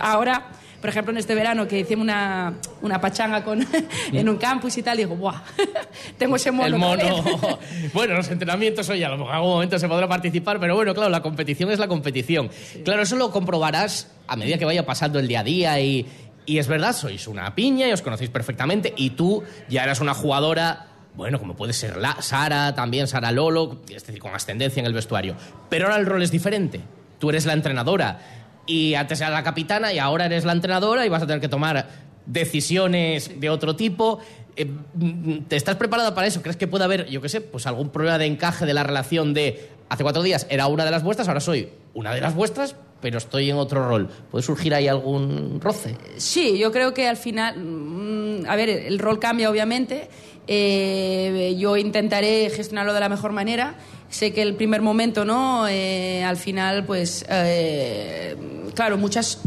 Ahora, por ejemplo, en este verano que hicimos una, una pachanga con, <laughs> en un campus y tal, digo, ¡buah! <laughs> Tengo ese mono. El mono. vez". <laughs> bueno, los entrenamientos, oye, a lo mejor en algún momento se podrá participar, pero bueno, claro, la competición es la competición. Claro, eso lo comprobarás a medida que vaya pasando el día a día y, y es verdad, sois una piña y os conocéis perfectamente y tú ya eras una jugadora. Bueno, como puede ser la, Sara, también Sara Lolo, es decir, con ascendencia en el vestuario. Pero ahora el rol es diferente. Tú eres la entrenadora y antes era la capitana y ahora eres la entrenadora y vas a tener que tomar decisiones de otro tipo. Eh, mm, ¿Te estás preparada para eso? ¿Crees que puede haber, yo qué sé, pues algún problema de encaje de la relación de hace cuatro días era una de las vuestras, ahora soy una de las vuestras, pero estoy en otro rol? ¿Puede surgir ahí algún roce? Sí, yo creo que al final, mm, a ver, el rol cambia obviamente. Eh, yo intentaré gestionarlo de la mejor manera. Sé que el primer momento, ¿no? Eh, al final, pues, eh, claro, muchas,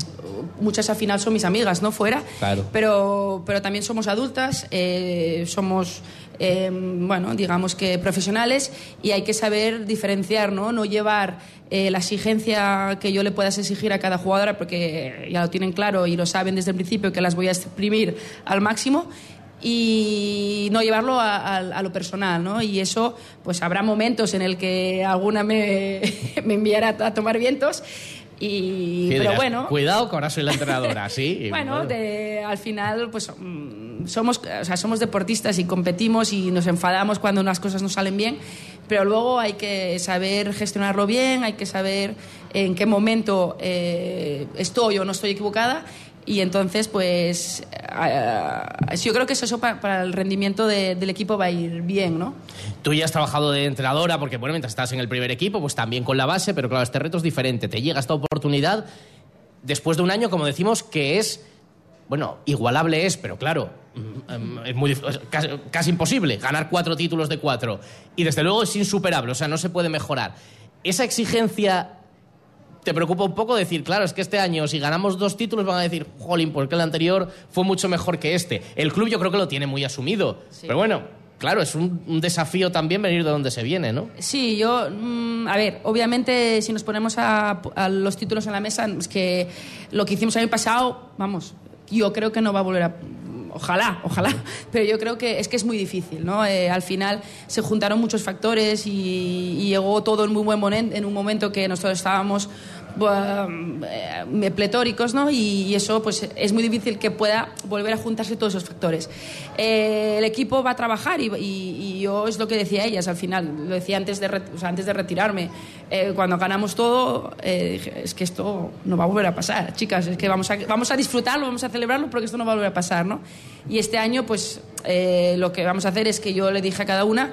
muchas al final son mis amigas, ¿no? Fuera. Claro. Pero, pero también somos adultas, eh, somos, eh, bueno, digamos que profesionales y hay que saber diferenciar, ¿no? No llevar eh, la exigencia que yo le puedas exigir a cada jugadora, porque ya lo tienen claro y lo saben desde el principio que las voy a exprimir al máximo y no llevarlo a, a- a lo personal, ¿no? Y eso, pues habrá momentos en el que alguna me, <laughs> me enviará a tomar vientos Y, pero dirás, bueno, Cuidado, que ahora soy la entrenadora, sí. <laughs> bueno, de- al final, pues mm, somos, o sea, somos deportistas y competimos y nos enfadamos cuando unas cosas no salen bien, pero luego hay que saber gestionarlo bien, hay que saber en qué momento eh, estoy o no estoy equivocada. Y entonces, pues, eh, yo creo que eso pa- para el rendimiento de- del equipo va a ir bien, ¿no? Tú ya has trabajado de entrenadora, porque bueno, mientras estás en el primer equipo, pues también con la base, pero claro, este reto es diferente. Te llega esta oportunidad después de un año, como decimos, que es, bueno, igualable es, pero claro, mm, mm, es muy casi, casi imposible ganar cuatro títulos de cuatro. Y desde luego es insuperable, o sea, no se puede mejorar. Esa exigencia te preocupa un poco decir, claro, es que este año si ganamos dos títulos van a decir, jolín, porque el anterior fue mucho mejor que este. El club yo creo que lo tiene muy asumido. Pero bueno, claro, es un, un desafío también venir de donde se viene, ¿no? Sí, yo, mm, a ver, obviamente si nos ponemos a, a los títulos en la mesa, es que lo que hicimos el año pasado, vamos, yo creo que no va a volver a... Ojalá, ojalá, pero yo creo que es que es muy difícil, ¿no? Eh, al final se juntaron muchos factores y, y llegó todo en muy buen momento, en un momento que nosotros estábamos pletóricos, ¿no? Y, eso, pues, es muy difícil que pueda volver a juntarse todos esos factores. Eh, el equipo va a trabajar y, yo es lo que decía ellas al final, lo decía antes de, antes de retirarme. Eh, cuando ganamos todo, eh, dije, es que esto no va a volver a pasar, chicas, es que vamos a, vamos a disfrutarlo, vamos a celebrarlo porque esto no va a volver a pasar, ¿no? Y este año, pues, eh, lo que vamos a hacer es que yo le dije a cada una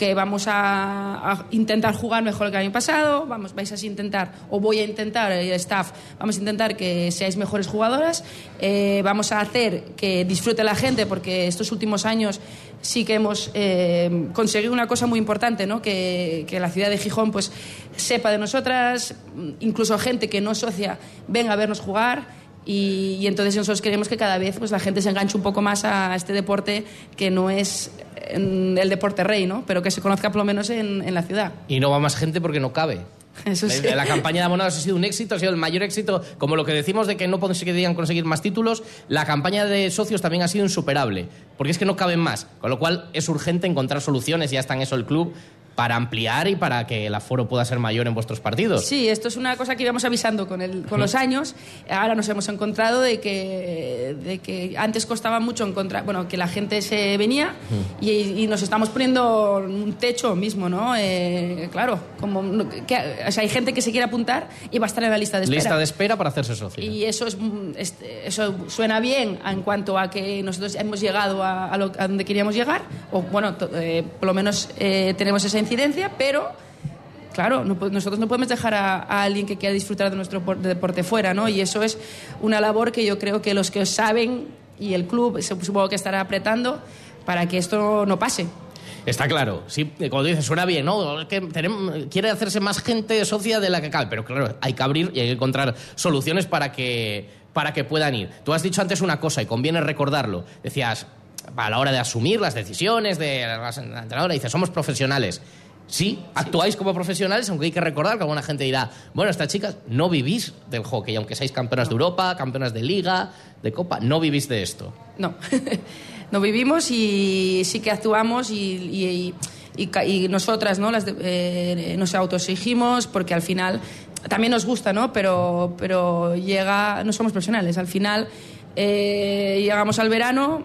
que vamos a, a intentar jugar mejor que el año pasado, vamos, vais a intentar, o voy a intentar, el staff, vamos a intentar que seáis mejores jugadoras, eh, vamos a hacer que disfrute la gente, porque estos últimos años sí que hemos eh, conseguido una cosa muy importante, ¿no? que, que la ciudad de Gijón pues, sepa de nosotras, incluso gente que no es socia venga a vernos jugar. Y, y entonces nosotros queremos que cada vez pues, la gente se enganche un poco más a este deporte que no es el deporte rey, ¿no? pero que se conozca por lo menos en, en la ciudad. Y no va más gente porque no cabe. Eso sí. La, la campaña de abonados ha sido un éxito, ha sido el mayor éxito, como lo que decimos de que no conseguirían conseguir más títulos, la campaña de socios también ha sido insuperable, porque es que no caben más, con lo cual es urgente encontrar soluciones, ya está en eso el club, para ampliar y para que el aforo pueda ser mayor en vuestros partidos. Sí, esto es una cosa que íbamos avisando con, el, con los años. Ahora nos hemos encontrado de que, de que antes costaba mucho encontrar, bueno, que la gente se venía y, y nos estamos poniendo un techo mismo, ¿no? Eh, claro, como que, o sea, hay gente que se quiere apuntar y va a estar en la lista de espera. Lista de espera para hacerse socio. Y eso, es, este, eso suena bien en cuanto a que nosotros hemos llegado a, a lo- a donde queríamos llegar, o bueno, to- eh, por lo menos eh, tenemos esa incidencia, pero claro, no nosotros no podemos dejar a, a alguien que quiera disfrutar de nuestro por- deporte fuera, ¿no? Y eso es una labor que yo creo que los que saben y el club supongo que estará apretando para que esto no pase. Está claro, sí, como dices, suena bien, ¿no? Que tenemos- quiere hacerse más gente socia de la que cabe, pero claro, hay que abrir y hay que encontrar soluciones para que, para que puedan ir. Tú has dicho antes una cosa y conviene recordarlo. Decías, a la hora de asumir las decisiones de la entrenadora, dices, somos profesionales. Sí, actuáis como profesionales, aunque hay que recordar que alguna gente dirá, bueno, estas chicas no vivís del hockey, aunque seáis campeonas de Europa, campeonas de liga, de copa, no vivís de esto. No, <laughs> no vivimos y sí que actuamos y, y- y- y nosotras ¿no? Las de- eh, nos autoexigimos porque al final también nos gusta, ¿no? Pero, pero llega, no somos profesionales, al final eh, llegamos al verano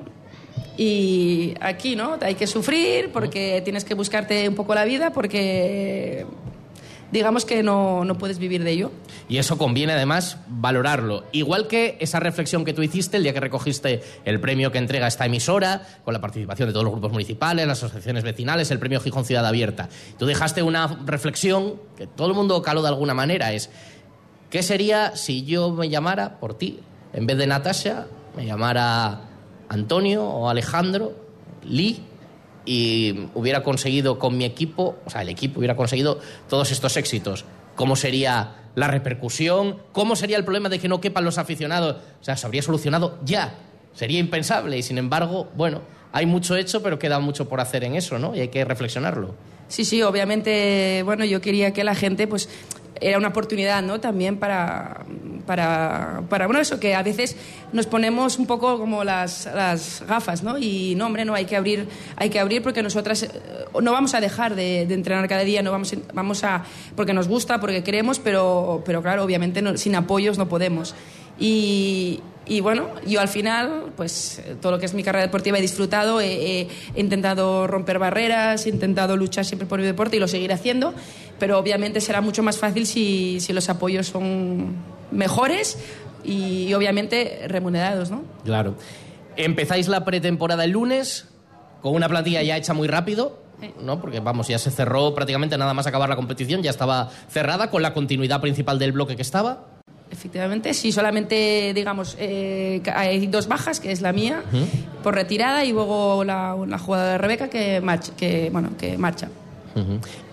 y aquí, ¿no? Hay que sufrir porque tienes que buscarte un poco la vida porque digamos que no, no puedes vivir de ello. Y eso conviene además valorarlo. Igual que esa reflexión que tú hiciste el día que recogiste el premio que entrega esta emisora, con la participación de todos los grupos municipales, las asociaciones vecinales, el premio Gijón Ciudad Abierta. Tú dejaste una reflexión que todo el mundo caló de alguna manera, es ¿qué sería si yo me llamara por ti? En vez de Natasha, me llamara Antonio o Alejandro, Lee, y hubiera conseguido con mi equipo, o sea, el equipo hubiera conseguido todos estos éxitos. ¿Cómo sería la repercusión? ¿Cómo sería el problema de que no quepan los aficionados? O sea, se habría solucionado ya. Sería impensable y sin embargo, bueno, hay mucho hecho, pero queda mucho por hacer en eso, ¿no? Y hay que reflexionarlo. Sí, sí, obviamente, bueno, yo quería que la gente, pues, era una oportunidad, ¿no? También para para, para, bueno, eso, que a veces nos ponemos un poco como las, las gafas, ¿no? Y no, hombre, no, hay que abrir, hay que abrir porque nosotras eh, no vamos a dejar de, entrenar cada día, no vamos, vamos a, porque nos gusta, porque queremos, pero, pero claro, obviamente no- sin apoyos no podemos. Y, y bueno, yo al final, pues todo lo que es mi carrera deportiva he disfrutado, he, he- he intentado romper barreras, he intentado luchar siempre por mi deporte y lo seguiré haciendo, pero obviamente será mucho más fácil si, si los apoyos son mejores y, obviamente remunerados, ¿no? Claro. Empezáis la pretemporada el lunes con una plantilla ya hecha muy rápido, ¿no? Porque vamos, ya se cerró prácticamente nada más acabar la competición, ya estaba cerrada con la continuidad principal del bloque que estaba. Efectivamente, sí, solamente, digamos, eh, hay dos bajas, que es la mía, por retirada, y luego la, la jugada de Rebeca que, marcha, que, bueno, que marcha.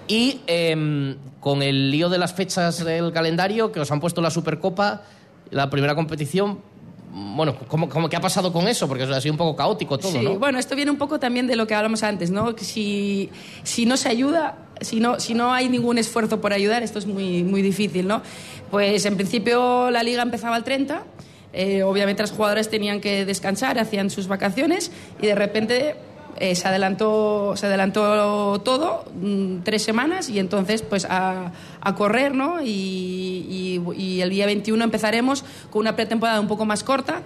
Y em, con el lío de las fechas del calendario, que os han puesto la Supercopa, la primera competición, bueno, ¿cómo, cómo, qué ha pasado con eso? Porque ha sido un poco caótico todo, sí, ¿no? bueno, esto viene un poco también de lo que hablamos antes, ¿no? Que si, si no se ayuda, si no, si no hay ningún esfuerzo por ayudar, esto es muy, muy difícil, ¿no? Pues en principio la liga empezaba el 30, eh, obviamente los jugadores tenían que descansar, hacían sus vacaciones y de repente eh, se, adelantó, se adelantó todo, mm, tres semanas, y entonces pues a, a correr, ¿no? Y, y- y el día 21 empezaremos con una pretemporada un poco más corta,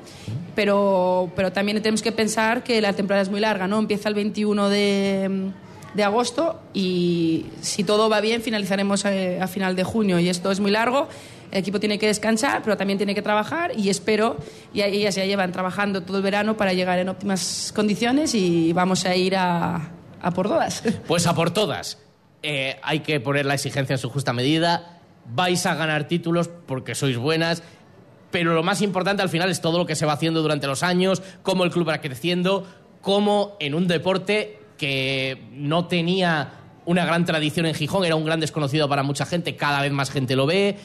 pero, pero también tenemos que pensar que la temporada es muy larga, ¿no? Empieza el 21 de, de agosto y si todo va bien finalizaremos eh, a final de junio y esto es muy largo. El equipo tiene que descansar, pero también tiene que trabajar y espero, y ellas ya llevan trabajando todo el verano para llegar en óptimas condiciones y vamos a ir a, a por todas. <laughs> Pues a por todas. Eh, hay que poner la exigencia en su justa medida. Vais a ganar títulos porque sois buenas. Pero lo más importante al final es todo lo que se va haciendo durante los años, cómo el club va creciendo, cómo en un deporte que no tenía una gran tradición en Gijón, era un gran desconocido para mucha gente, cada vez más gente lo ve,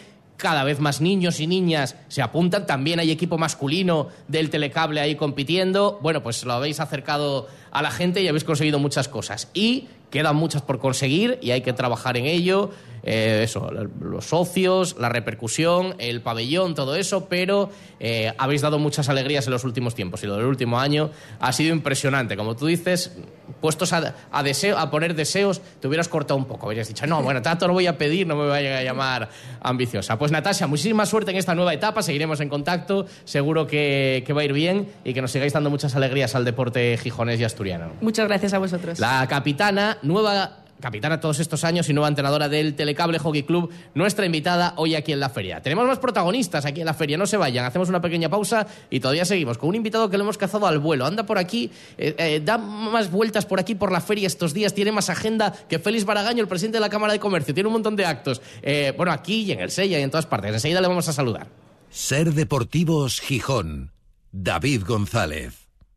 cada vez más niños y niñas se apuntan, también hay equipo masculino del telecable ahí compitiendo, bueno, pues lo habéis acercado a la gente y habéis conseguido muchas cosas. Y quedan muchas por conseguir y hay que trabajar en ello. Eh, eso, los socios, la repercusión, el pabellón, todo eso, pero eh, habéis dado muchas alegrías en los últimos tiempos y lo del último año ha sido impresionante. Como tú dices, puestos a, a deseo, a poner deseos, te hubieras cortado un poco, habrías dicho, no, bueno, tanto lo voy a pedir, no me vaya a llamar ambiciosa. Pues Natasha, muchísima suerte en esta nueva etapa, seguiremos en contacto, seguro que, que va a ir bien y que nos sigáis dando muchas alegrías al deporte gijonés y asturiano. Muchas gracias a vosotros. La capitana, nueva capitana todos estos años y nueva entrenadora del Telecable Hockey Club, nuestra invitada hoy aquí en la feria. Tenemos más protagonistas aquí en la feria, no se vayan, hacemos una pequeña pausa y todavía seguimos con un invitado que lo hemos cazado al vuelo. Anda por aquí, eh, eh, da más vueltas por aquí por la feria estos días, tiene más agenda que Félix Baragaño, el presidente de la Cámara de Comercio, tiene un montón de actos. Eh, bueno, aquí y en el Sella y en todas partes. Enseguida le vamos a saludar. Ser Deportivos Gijón. David González.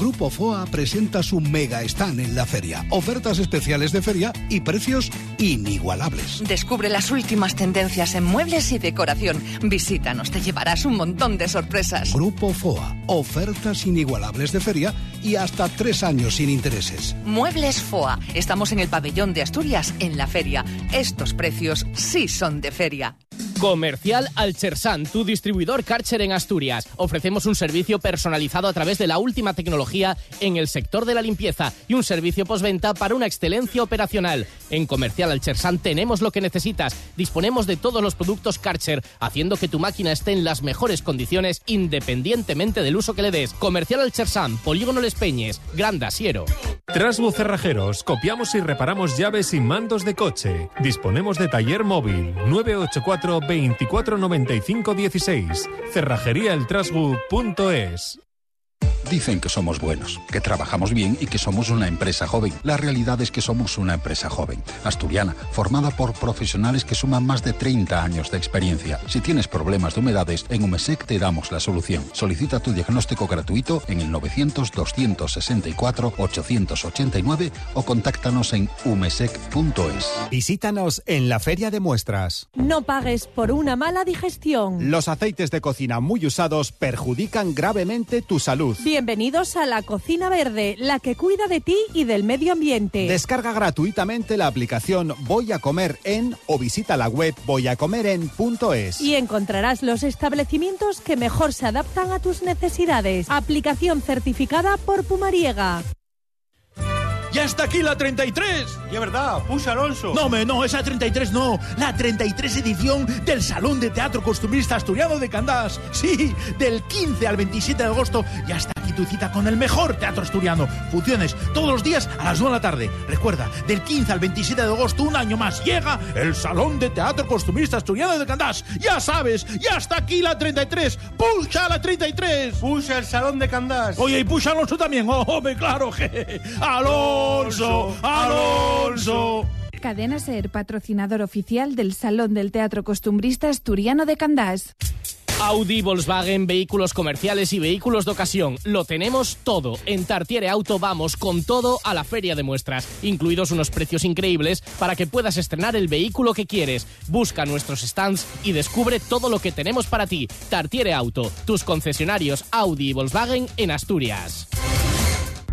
Grupo FOA presenta su mega stand en la feria. Ofertas especiales de feria y precios inigualables. Descubre las últimas tendencias en muebles y decoración. Visítanos, te llevarás un montón de sorpresas. Grupo FOA. Ofertas inigualables de feria y hasta tres años sin intereses. Muebles FOA. Estamos en el pabellón de Asturias, en la feria. Estos precios sí son de feria. Comercial Alchersan, tu distribuidor Karcher en Asturias. Ofrecemos un servicio personalizado a través de la última tecnología en el sector de la limpieza y un servicio postventa para una excelencia operacional. En Comercial Alchersan tenemos lo que necesitas. Disponemos de todos los productos Karcher, haciendo que tu máquina esté en las mejores condiciones independientemente del uso que le des. Comercial Alchersan, Polígono Les Peñes, Granda, Siero. Trasbu Cerrajeros, copiamos y reparamos llaves y mandos de coche. Disponemos de taller móvil 984 24 95 16. Cerrajeríaeltrasbu.es. Dicen que somos buenos, que trabajamos bien y que somos una empresa joven. La realidad es que somos una empresa joven, asturiana, formada por profesionales que suman más de 30 años de experiencia. Si tienes problemas de humedades, en Umesec te damos la solución. Solicita tu diagnóstico gratuito en el 900-264-889 o contáctanos en umesec.es. Visítanos en la Feria de Muestras. No pagues por una mala digestión. Los aceites de cocina muy usados perjudican gravemente tu salud. Bienvenidos a la Cocina Verde, la que cuida de ti y del medio ambiente. Descarga gratuitamente la aplicación Voy a comer en o visita la web voyacomeren.es. Y encontrarás los establecimientos que mejor se adaptan a tus necesidades. Aplicación certificada por Pumariega. ¡Ya está aquí la 33! Y es verdad, puxa Alonso. No, me, no, esa 33 no. La 33 edición del Salón de Teatro Costumbrista Asturiano de Candás. Sí, del 15 al 27 de agosto. Ya está aquí tu cita con el mejor teatro asturiano. Funciones todos los días a las 9 de la tarde. Recuerda, del 15 al 27 de agosto, un año más, llega el Salón de Teatro Costumbrista Asturiano de Candás. Ya sabes, ya está aquí la 33. ¡Puxa la 33! Puxa el Salón de Candás. Oye, y puxa Alonso también. ¡Oh, <laughs> hombre, claro! je. ¡Alonso! ¡Alonso! Cadena Ser, patrocinador oficial del Salón del Teatro Costumbrista Asturiano de Candás. Audi, Volkswagen, vehículos comerciales y vehículos de ocasión. Lo tenemos todo. En Tartiere Auto vamos con todo a la feria de muestras, incluidos unos precios increíbles para que puedas estrenar el vehículo que quieres. Busca nuestros stands y descubre todo lo que tenemos para ti. Tartiere Auto, tus concesionarios Audi y Volkswagen en Asturias.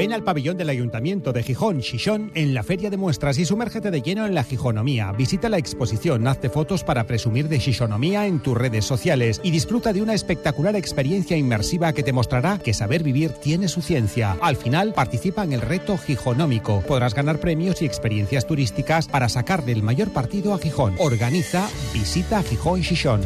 Ven al pabellón del Ayuntamiento de Gijón, Xixón, en la Feria de Muestras y sumérgete de lleno en la Gijonomía. Visita la exposición, hazte fotos para presumir de Xixonomía en tus redes sociales y disfruta de una espectacular experiencia inmersiva que te mostrará que saber vivir tiene su ciencia. Al final, participa en el reto Gijonómico. Podrás ganar premios y experiencias turísticas para sacarle el mayor partido a Gijón. Organiza Visita Gijón Xixón.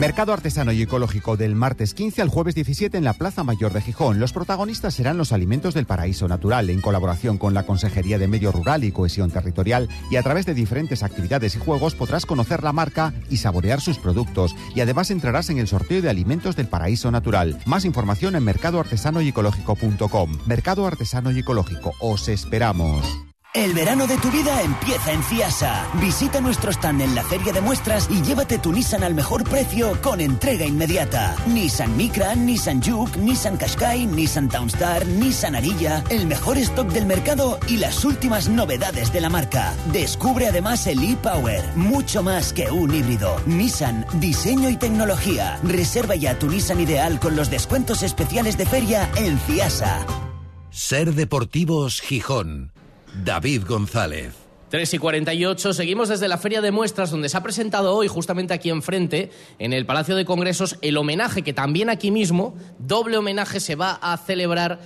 Mercado artesano y ecológico del martes 15 al jueves 17 en la Plaza Mayor de Gijón. Los protagonistas serán los alimentos del paraíso natural en colaboración con la Consejería de Medio Rural y Cohesión Territorial y a través de diferentes actividades y juegos podrás conocer la marca y saborear sus productos y además entrarás en el sorteo de alimentos del paraíso natural. Más información en mercadoartesanoyecológico.com. Mercado Artesano y Ecológico. Os esperamos. El verano de tu vida empieza en Ciasa. Visita nuestro stand en la feria de muestras y llévate tu Nissan al mejor precio con entrega inmediata. Nissan Micra, Nissan Juke, Nissan Qashqai, Nissan Townstar, Nissan Arilla, el mejor stock del mercado y las últimas novedades de la marca. Descubre además el e-Power, mucho más que un híbrido. Nissan, diseño y tecnología. Reserva ya tu Nissan ideal con los descuentos especiales de feria en Ciasa. Ser Deportivos Gijón. David González. 3 y 48, seguimos desde la Feria de Muestras, donde se ha presentado hoy, justamente aquí enfrente, en el Palacio de Congresos, el homenaje que también aquí mismo, doble homenaje, se va a celebrar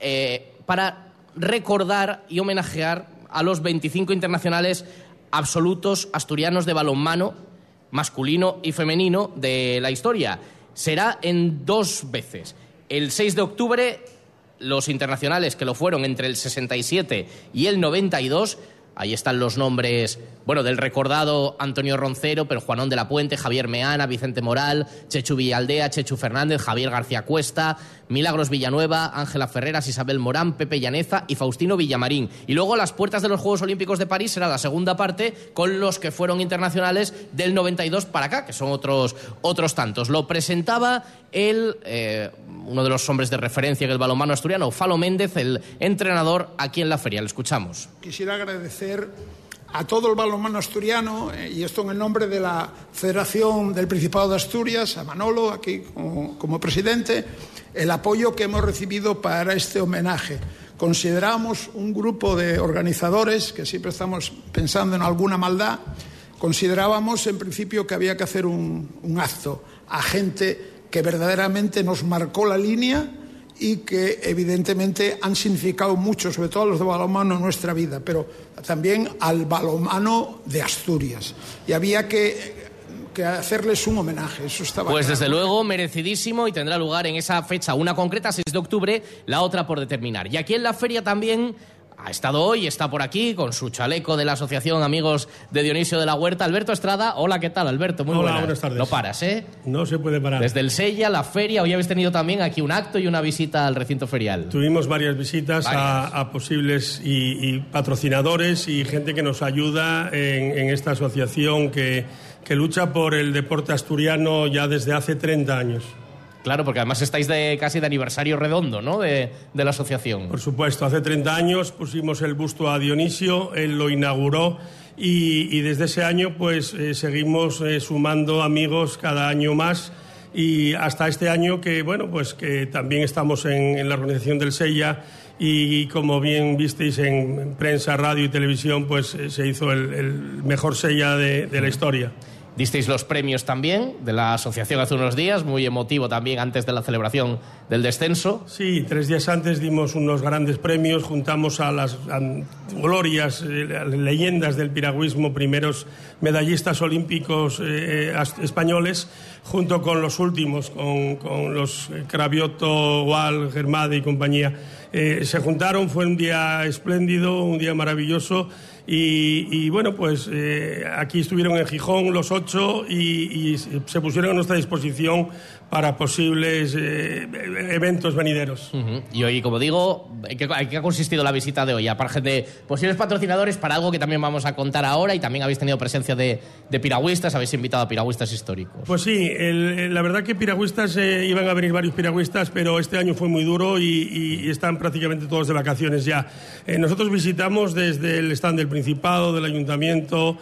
eh, para recordar y homenajear a los 25 internacionales absolutos asturianos de balonmano, masculino y femenino, de la historia. Será en dos veces. El 6 de octubre los internacionales que lo fueron entre el 67 y el 92 Ahí están los nombres, bueno, del recordado Antonio Roncero, pero Juanón de la Puente, Javier Meana, Vicente Moral, Chechu Villaldea, Chechu Fernández, Javier García Cuesta, Milagros Villanueva, Ángela Ferreras, Isabel Morán, Pepe Llaneza y Faustino Villamarín. Y luego las puertas de los Juegos Olímpicos de París será la segunda parte con los que fueron internacionales del 92 para acá, que son otros, otros tantos. Lo presentaba el, eh, uno de los hombres de referencia en el balonmano asturiano, Falo Méndez, el entrenador aquí en la feria. Le escuchamos. Quisiera agradecer a todo el balonmano asturiano, eh, y esto en el nombre de la Federación del Principado de Asturias, a Manolo, aquí como, como presidente, el apoyo que hemos recibido para este homenaje. Consideramos un grupo de organizadores, que siempre estamos pensando en alguna maldad, considerábamos en principio que había que hacer un, un acto a gente que verdaderamente nos marcó la línea y que evidentemente han significado mucho, sobre todo a los de balonmano en nuestra vida, pero también al balonmano de Asturias. Y había que, que hacerles un homenaje, eso estaba Pues claro. desde luego merecidísimo y tendrá lugar en esa fecha, una concreta 6 de octubre, la otra por determinar. Y aquí en la feria también ha estado hoy, está por aquí con su chaleco de la Asociación Amigos de Dionisio de la Huerta, Alberto Estrada. Hola, ¿qué tal, Alberto? Muy Hola, buenas. buenas tardes. No paras, ¿eh? No se puede parar. Desde el Sella, la feria, hoy habéis tenido también aquí un acto y una visita al recinto ferial. Tuvimos varias visitas a-. A, posibles y, y patrocinadores y gente que nos ayuda en, en esta asociación que, que lucha por el deporte asturiano ya desde hace 30 años. Claro, porque además estáis de casi de aniversario redondo, ¿no? De, de la asociación. Por supuesto, hace 30 años pusimos el busto a Dionisio, él lo inauguró y, y desde ese año pues eh, seguimos eh, sumando amigos cada año más y hasta este año que bueno pues que también estamos en, en la organización del Sella y como bien visteis en, en prensa, radio y televisión pues eh, se hizo el, el mejor Sella de, de la historia. Disteis los premios también de la asociación hace unos días, muy emotivo también antes de la celebración del descenso. Sí, tres días antes dimos unos grandes premios, juntamos a las glorias, eh, leyendas del piragüismo, primeros medallistas olímpicos eh, as- españoles, junto con los últimos, con, con los eh, Cravioto, Wal, Germade y compañía. Eh, se juntaron, fue un día espléndido, un día maravilloso. Y, y, bueno, pues eh, aquí estuvieron en Gijón los ocho y, y se pusieron a nuestra disposición para posibles eh, eventos venideros. Y hoy, como digo, ¿en qué, en qué ha consistido la visita de hoy? Aparte de posibles patrocinadores para algo que también vamos a contar ahora y también habéis tenido presencia de, de piragüistas, habéis invitado a piragüistas históricos. Pues sí, el- la verdad que piragüistas, eh, iban a venir varios piragüistas, pero este año fue muy duro y, y- y están prácticamente todos de vacaciones ya. Eh, nosotros visitamos desde el stand del Principado, del Ayuntamiento,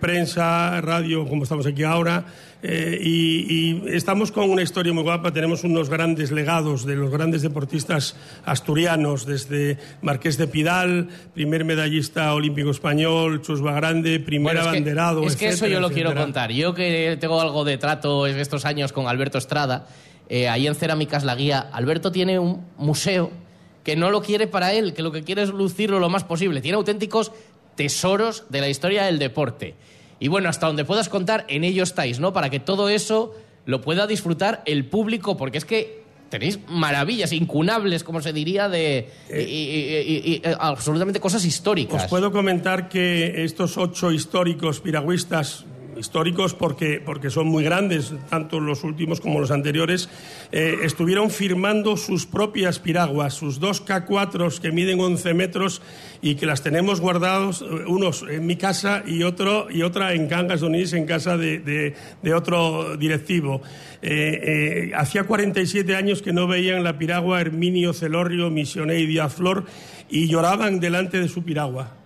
prensa, radio, como estamos aquí ahora, eh, y, y estamos con una historia muy guapa. Tenemos unos grandes legados de los grandes deportistas asturianos, desde Marqués de Pidal, primer medallista olímpico español, Chusba Grande, primer Bueno, es que- abanderado. Es que eso yo lo quiero contar. Yo que tengo algo de trato estos años con Alberto Estrada, eh, ahí en Cerámicas La Guía, Alberto tiene un museo que no lo quiere para él, que lo que quiere es lucirlo lo más posible. Tiene auténticos tesoros de la historia del deporte. Y bueno, hasta donde puedas contar, en ello estáis, ¿no? Para que todo eso lo pueda disfrutar el público, porque es que tenéis maravillas incunables, como se diría, de y- y- y- y- y, eh, absolutamente cosas históricas. Os puedo comentar que estos ocho históricos piragüistas, históricos porque, porque son muy grandes, tanto los últimos como los anteriores, eh, estuvieron firmando sus propias piraguas, sus dos K4 que miden 11 metros y que las tenemos guardados, eh, unos en mi casa y, otro, y otra en Cangas de Onís, en casa de, otro directivo. Eh, eh, hacía 47 años que no veían la piragua Herminio Celorrio, Misioné y Díaz y lloraban delante de su piragua.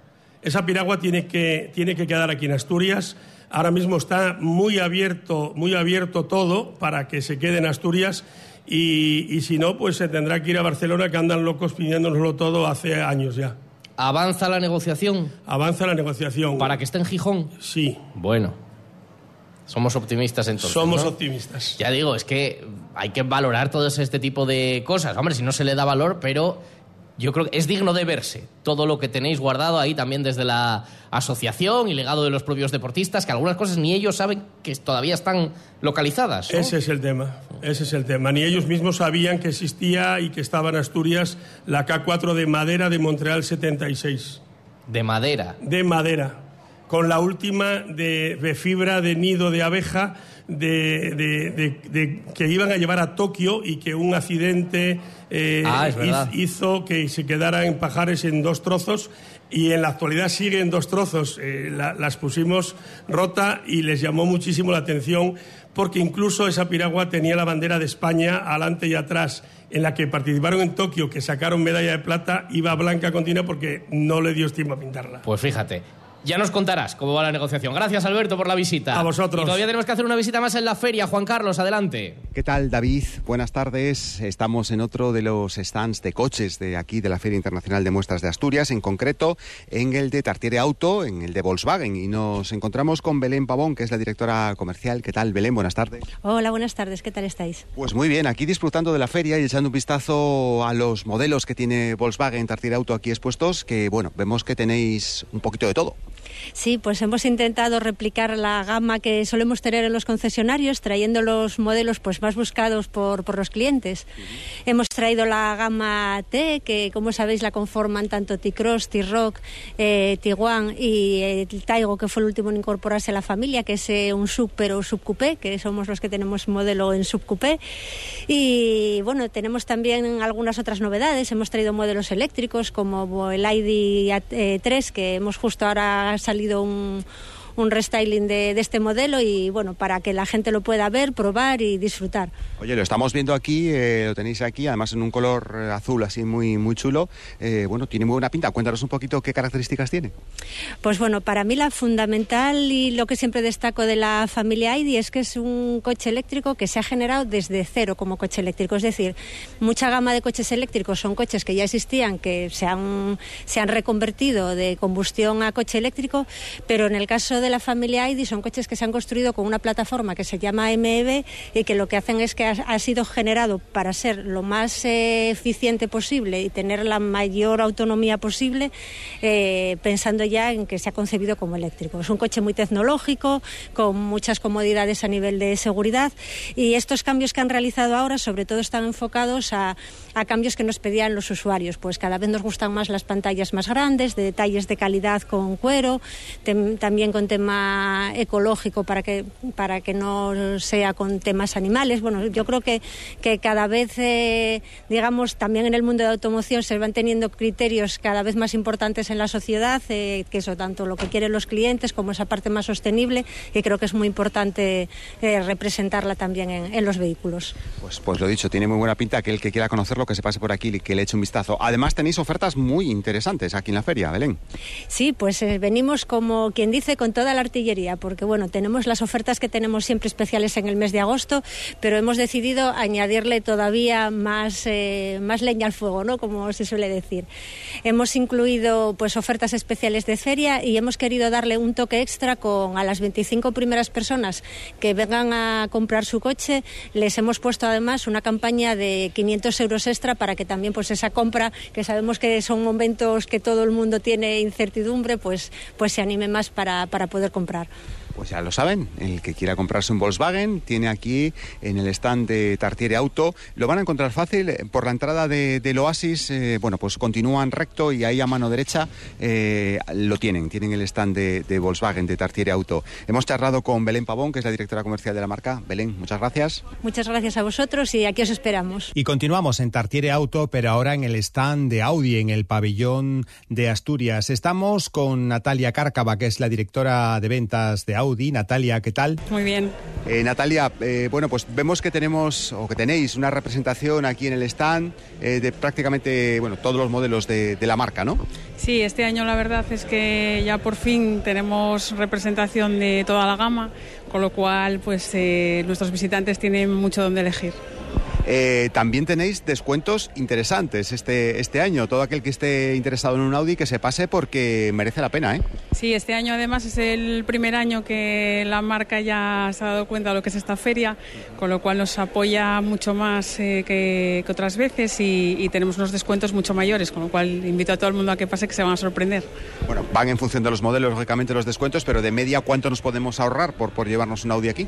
Esa piragua tiene que, tiene que quedar aquí en Asturias. Ahora mismo está muy abierto, muy abierto todo para que se quede en Asturias y, y si no, pues se tendrá que ir a Barcelona, que andan locos pidiéndonoslo todo hace años ya. ¿Avanza la negociación? Avanza la negociación. ¿Para que esté en Gijón? Sí. Bueno. Somos optimistas entonces. Somos ¿no? optimistas. Ya digo, es que hay que valorar todo este tipo de cosas. Hombre, si no se le da valor, pero yo creo que es digno de verse todo lo que tenéis guardado ahí también desde la asociación y legado de los propios deportistas, que algunas cosas ni ellos saben que todavía están localizadas. ¿no? Ese es el tema, ese es el tema. Ni ellos mismos sabían que existía y que estaba en Asturias la K4 de madera de Montreal 76. De madera. De madera. Con la última de, de fibra de nido de abeja de, de- de- de- que iban a llevar a Tokio y que un accidente eh, Ah, hizo que se quedaran en pajares en dos trozos y en la actualidad sigue en dos trozos. Eh, la- las pusimos rota y les llamó muchísimo la atención porque incluso esa piragua tenía la bandera de España adelante y atrás. En la que participaron en Tokio, que sacaron medalla de plata, iba blanca continua porque no le dio tiempo a pintarla. Pues fíjate. Ya nos contarás cómo va la negociación. Gracias, Alberto, por la visita. A vosotros. Y todavía tenemos que hacer una visita más en la feria. Juan Carlos, adelante. ¿Qué tal, David? Buenas tardes. Estamos en otro de los stands de coches de aquí, de la Feria Internacional de Muestras de Asturias, en concreto en el de Tartiere Auto, en el de Volkswagen. Y nos encontramos con Belén Pavón, que es la directora comercial. ¿Qué tal, Belén? Buenas tardes. Hola, buenas tardes, ¿qué tal estáis? Pues muy bien, aquí disfrutando de la feria y echando un vistazo a los modelos que tiene Volkswagen Tartiere Auto aquí expuestos, que bueno, vemos que tenéis un poquito de todo. Sí, pues hemos intentado replicar la gama que solemos tener en los concesionarios, trayendo los modelos pues más buscados por, por los clientes. Hemos traído la gama T, que como sabéis la conforman tanto T-Cross, T-Rock, eh, Tiguan y eh, el Taigo, que fue el último en incorporarse a la familia, que es eh, un sub pero subcoupé, que somos los que tenemos modelo en subcoupé. Y bueno, tenemos también algunas otras novedades. Hemos traído modelos eléctricos como el ID 3, que hemos justo ahora ha salido un, un restyling de, de este modelo y bueno, para que la gente lo pueda ver, probar y disfrutar. Oye, lo estamos viendo aquí, eh, lo tenéis aquí, además en un color eh, azul así muy, muy chulo. Eh, bueno, tiene muy buena pinta. Cuéntanos un poquito qué características tiene. Pues bueno, para mí la fundamental y lo que siempre destaco de la familia ID es que es un coche eléctrico que se ha generado desde cero como coche eléctrico. Es decir, mucha gama de coches eléctricos son coches que ya existían, que se han, se han reconvertido de combustión a coche eléctrico, pero en el caso de la familia ID son coches que se han construido con una plataforma que se llama MEB y que lo que hacen es que ha, ha sido generado para ser lo más eh, eficiente posible y tener la mayor autonomía posible, eh, pensando ya en que se ha concebido como eléctrico. Es un coche muy tecnológico, con muchas comodidades a nivel de seguridad y estos cambios que han realizado ahora sobre todo están enfocados a, a cambios que nos pedían los usuarios. Pues cada vez nos gustan más las pantallas más grandes, de detalles de calidad con cuero, también con tema ecológico para que, para que no sea con temas animales. Bueno, yo creo que, que cada vez, eh, digamos, también en el mundo de automoción se van teniendo criterios cada vez más importantes en la sociedad, eh, que eso tanto lo que quieren los clientes como esa parte más sostenible, y creo que es muy importante eh, representarla también en, en los vehículos. Pues, pues lo dicho, tiene muy buena pinta que el que quiera conocerlo, que se pase por aquí y que le eche un vistazo. Además tenéis ofertas muy interesantes aquí en la feria, Belén. Sí, pues eh, venimos como quien dice con toda la artillería, porque bueno, tenemos las ofertas que tenemos siempre especiales en el mes de agosto, pero hemos decidido añadirle todavía más, eh, más leña al fuego, ¿no? Como se suele decir. Hemos incluido pues ofertas especiales de feria y hemos querido darle un toque extra con a las 25 primeras personas que vengan a comprar su coche, les hemos puesto además una campaña de 500 euros extra para que también pues esa compra, que sabemos que son momentos que todo el mundo tiene incertidumbre, pues, pues se anime más para, para poder comprar. Pues ya lo saben, el que quiera comprarse un Volkswagen tiene aquí en el stand de Tartiere Auto. Lo van a encontrar fácil eh, por la entrada de- del Oasis. eh, bueno, pues continúan recto y ahí a mano derecha eh, lo tienen. Tienen el stand de, de Volkswagen de Tartiere Auto. Hemos charlado con Belén Pavón, que es la directora comercial de la marca. Belén, muchas gracias. Muchas gracias a vosotros y aquí os esperamos. Y continuamos en Tartiere Auto, pero ahora en el stand de Audi, en el pabellón de Asturias. Estamos con Natalia Cárcava, que es la directora de ventas de Audi. Natalia, ¿qué tal? Muy bien. Eh, Natalia, eh, bueno, pues vemos que tenemos o que tenéis una representación aquí en el stand eh, de prácticamente bueno, todos los modelos de, de la marca, ¿no? Sí, este año la verdad es que ya por fin tenemos representación de toda la gama, con lo cual pues eh, nuestros visitantes tienen mucho donde elegir. Eh, también tenéis descuentos interesantes este, este año. Todo aquel que esté interesado en un Audi que se pase porque merece la pena, ¿eh? Sí, este año además es el primer año que la marca ya se ha dado cuenta de lo que es esta feria, con lo cual nos apoya mucho más eh, que, que otras veces y, y tenemos unos descuentos mucho mayores, con lo cual invito a todo el mundo a que pase que se van a sorprender. Bueno, van en función de los modelos, lógicamente, los descuentos, pero de media, ¿cuánto nos podemos ahorrar por, por llevarnos un Audi aquí?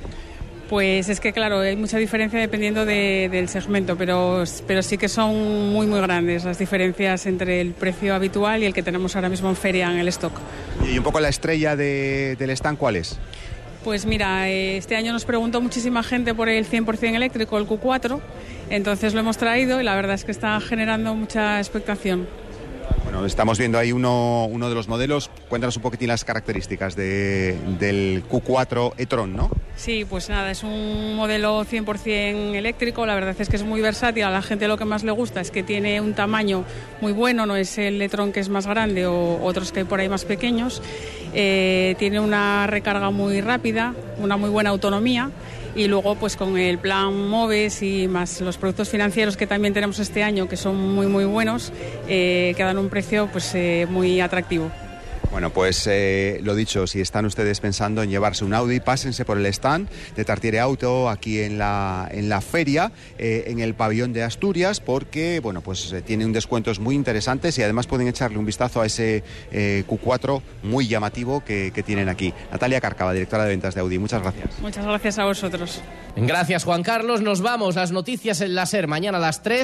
Pues es que, claro, hay mucha diferencia dependiendo de- del segmento, pero, pero sí que son muy, muy grandes las diferencias entre el precio habitual y el que tenemos ahora mismo en feria en el stock. Y un poco la estrella de- del stand, ¿cuál es? Pues mira, eh, este año nos preguntó muchísima gente por el 100% eléctrico, el Q4, entonces lo hemos traído y la verdad es que está generando mucha expectación. Estamos viendo ahí uno, uno de los modelos. Cuéntanos un poquitín las características de- del Q4 e-tron, ¿no? Sí, pues nada, es un modelo 100% eléctrico, la verdad es que es muy versátil, a la gente lo que más le gusta es que tiene un tamaño muy bueno, no es el e-tron que es más grande o otros que hay por ahí más pequeños, Eh, tiene una recarga muy rápida, una muy buena autonomía y luego pues con el plan MOVES y más los productos financieros que también tenemos este año que son muy muy buenos, eh, que dan un precio pues eh, muy atractivo. Bueno, pues eh, lo dicho, si están ustedes pensando en llevarse un Audi, pásense por el stand de Tartiere Auto aquí en la, en la feria, eh, en el pabellón de Asturias, porque bueno, pues eh, tiene un descuentos muy interesantes y además pueden echarle un vistazo a ese eh, Q4 muy llamativo que, que tienen aquí. Natalia Cárcava, directora de ventas de Audi, muchas gracias. Muchas gracias a vosotros. Gracias, Juan Carlos. Nos vamos. Las noticias en la SER mañana a las 3.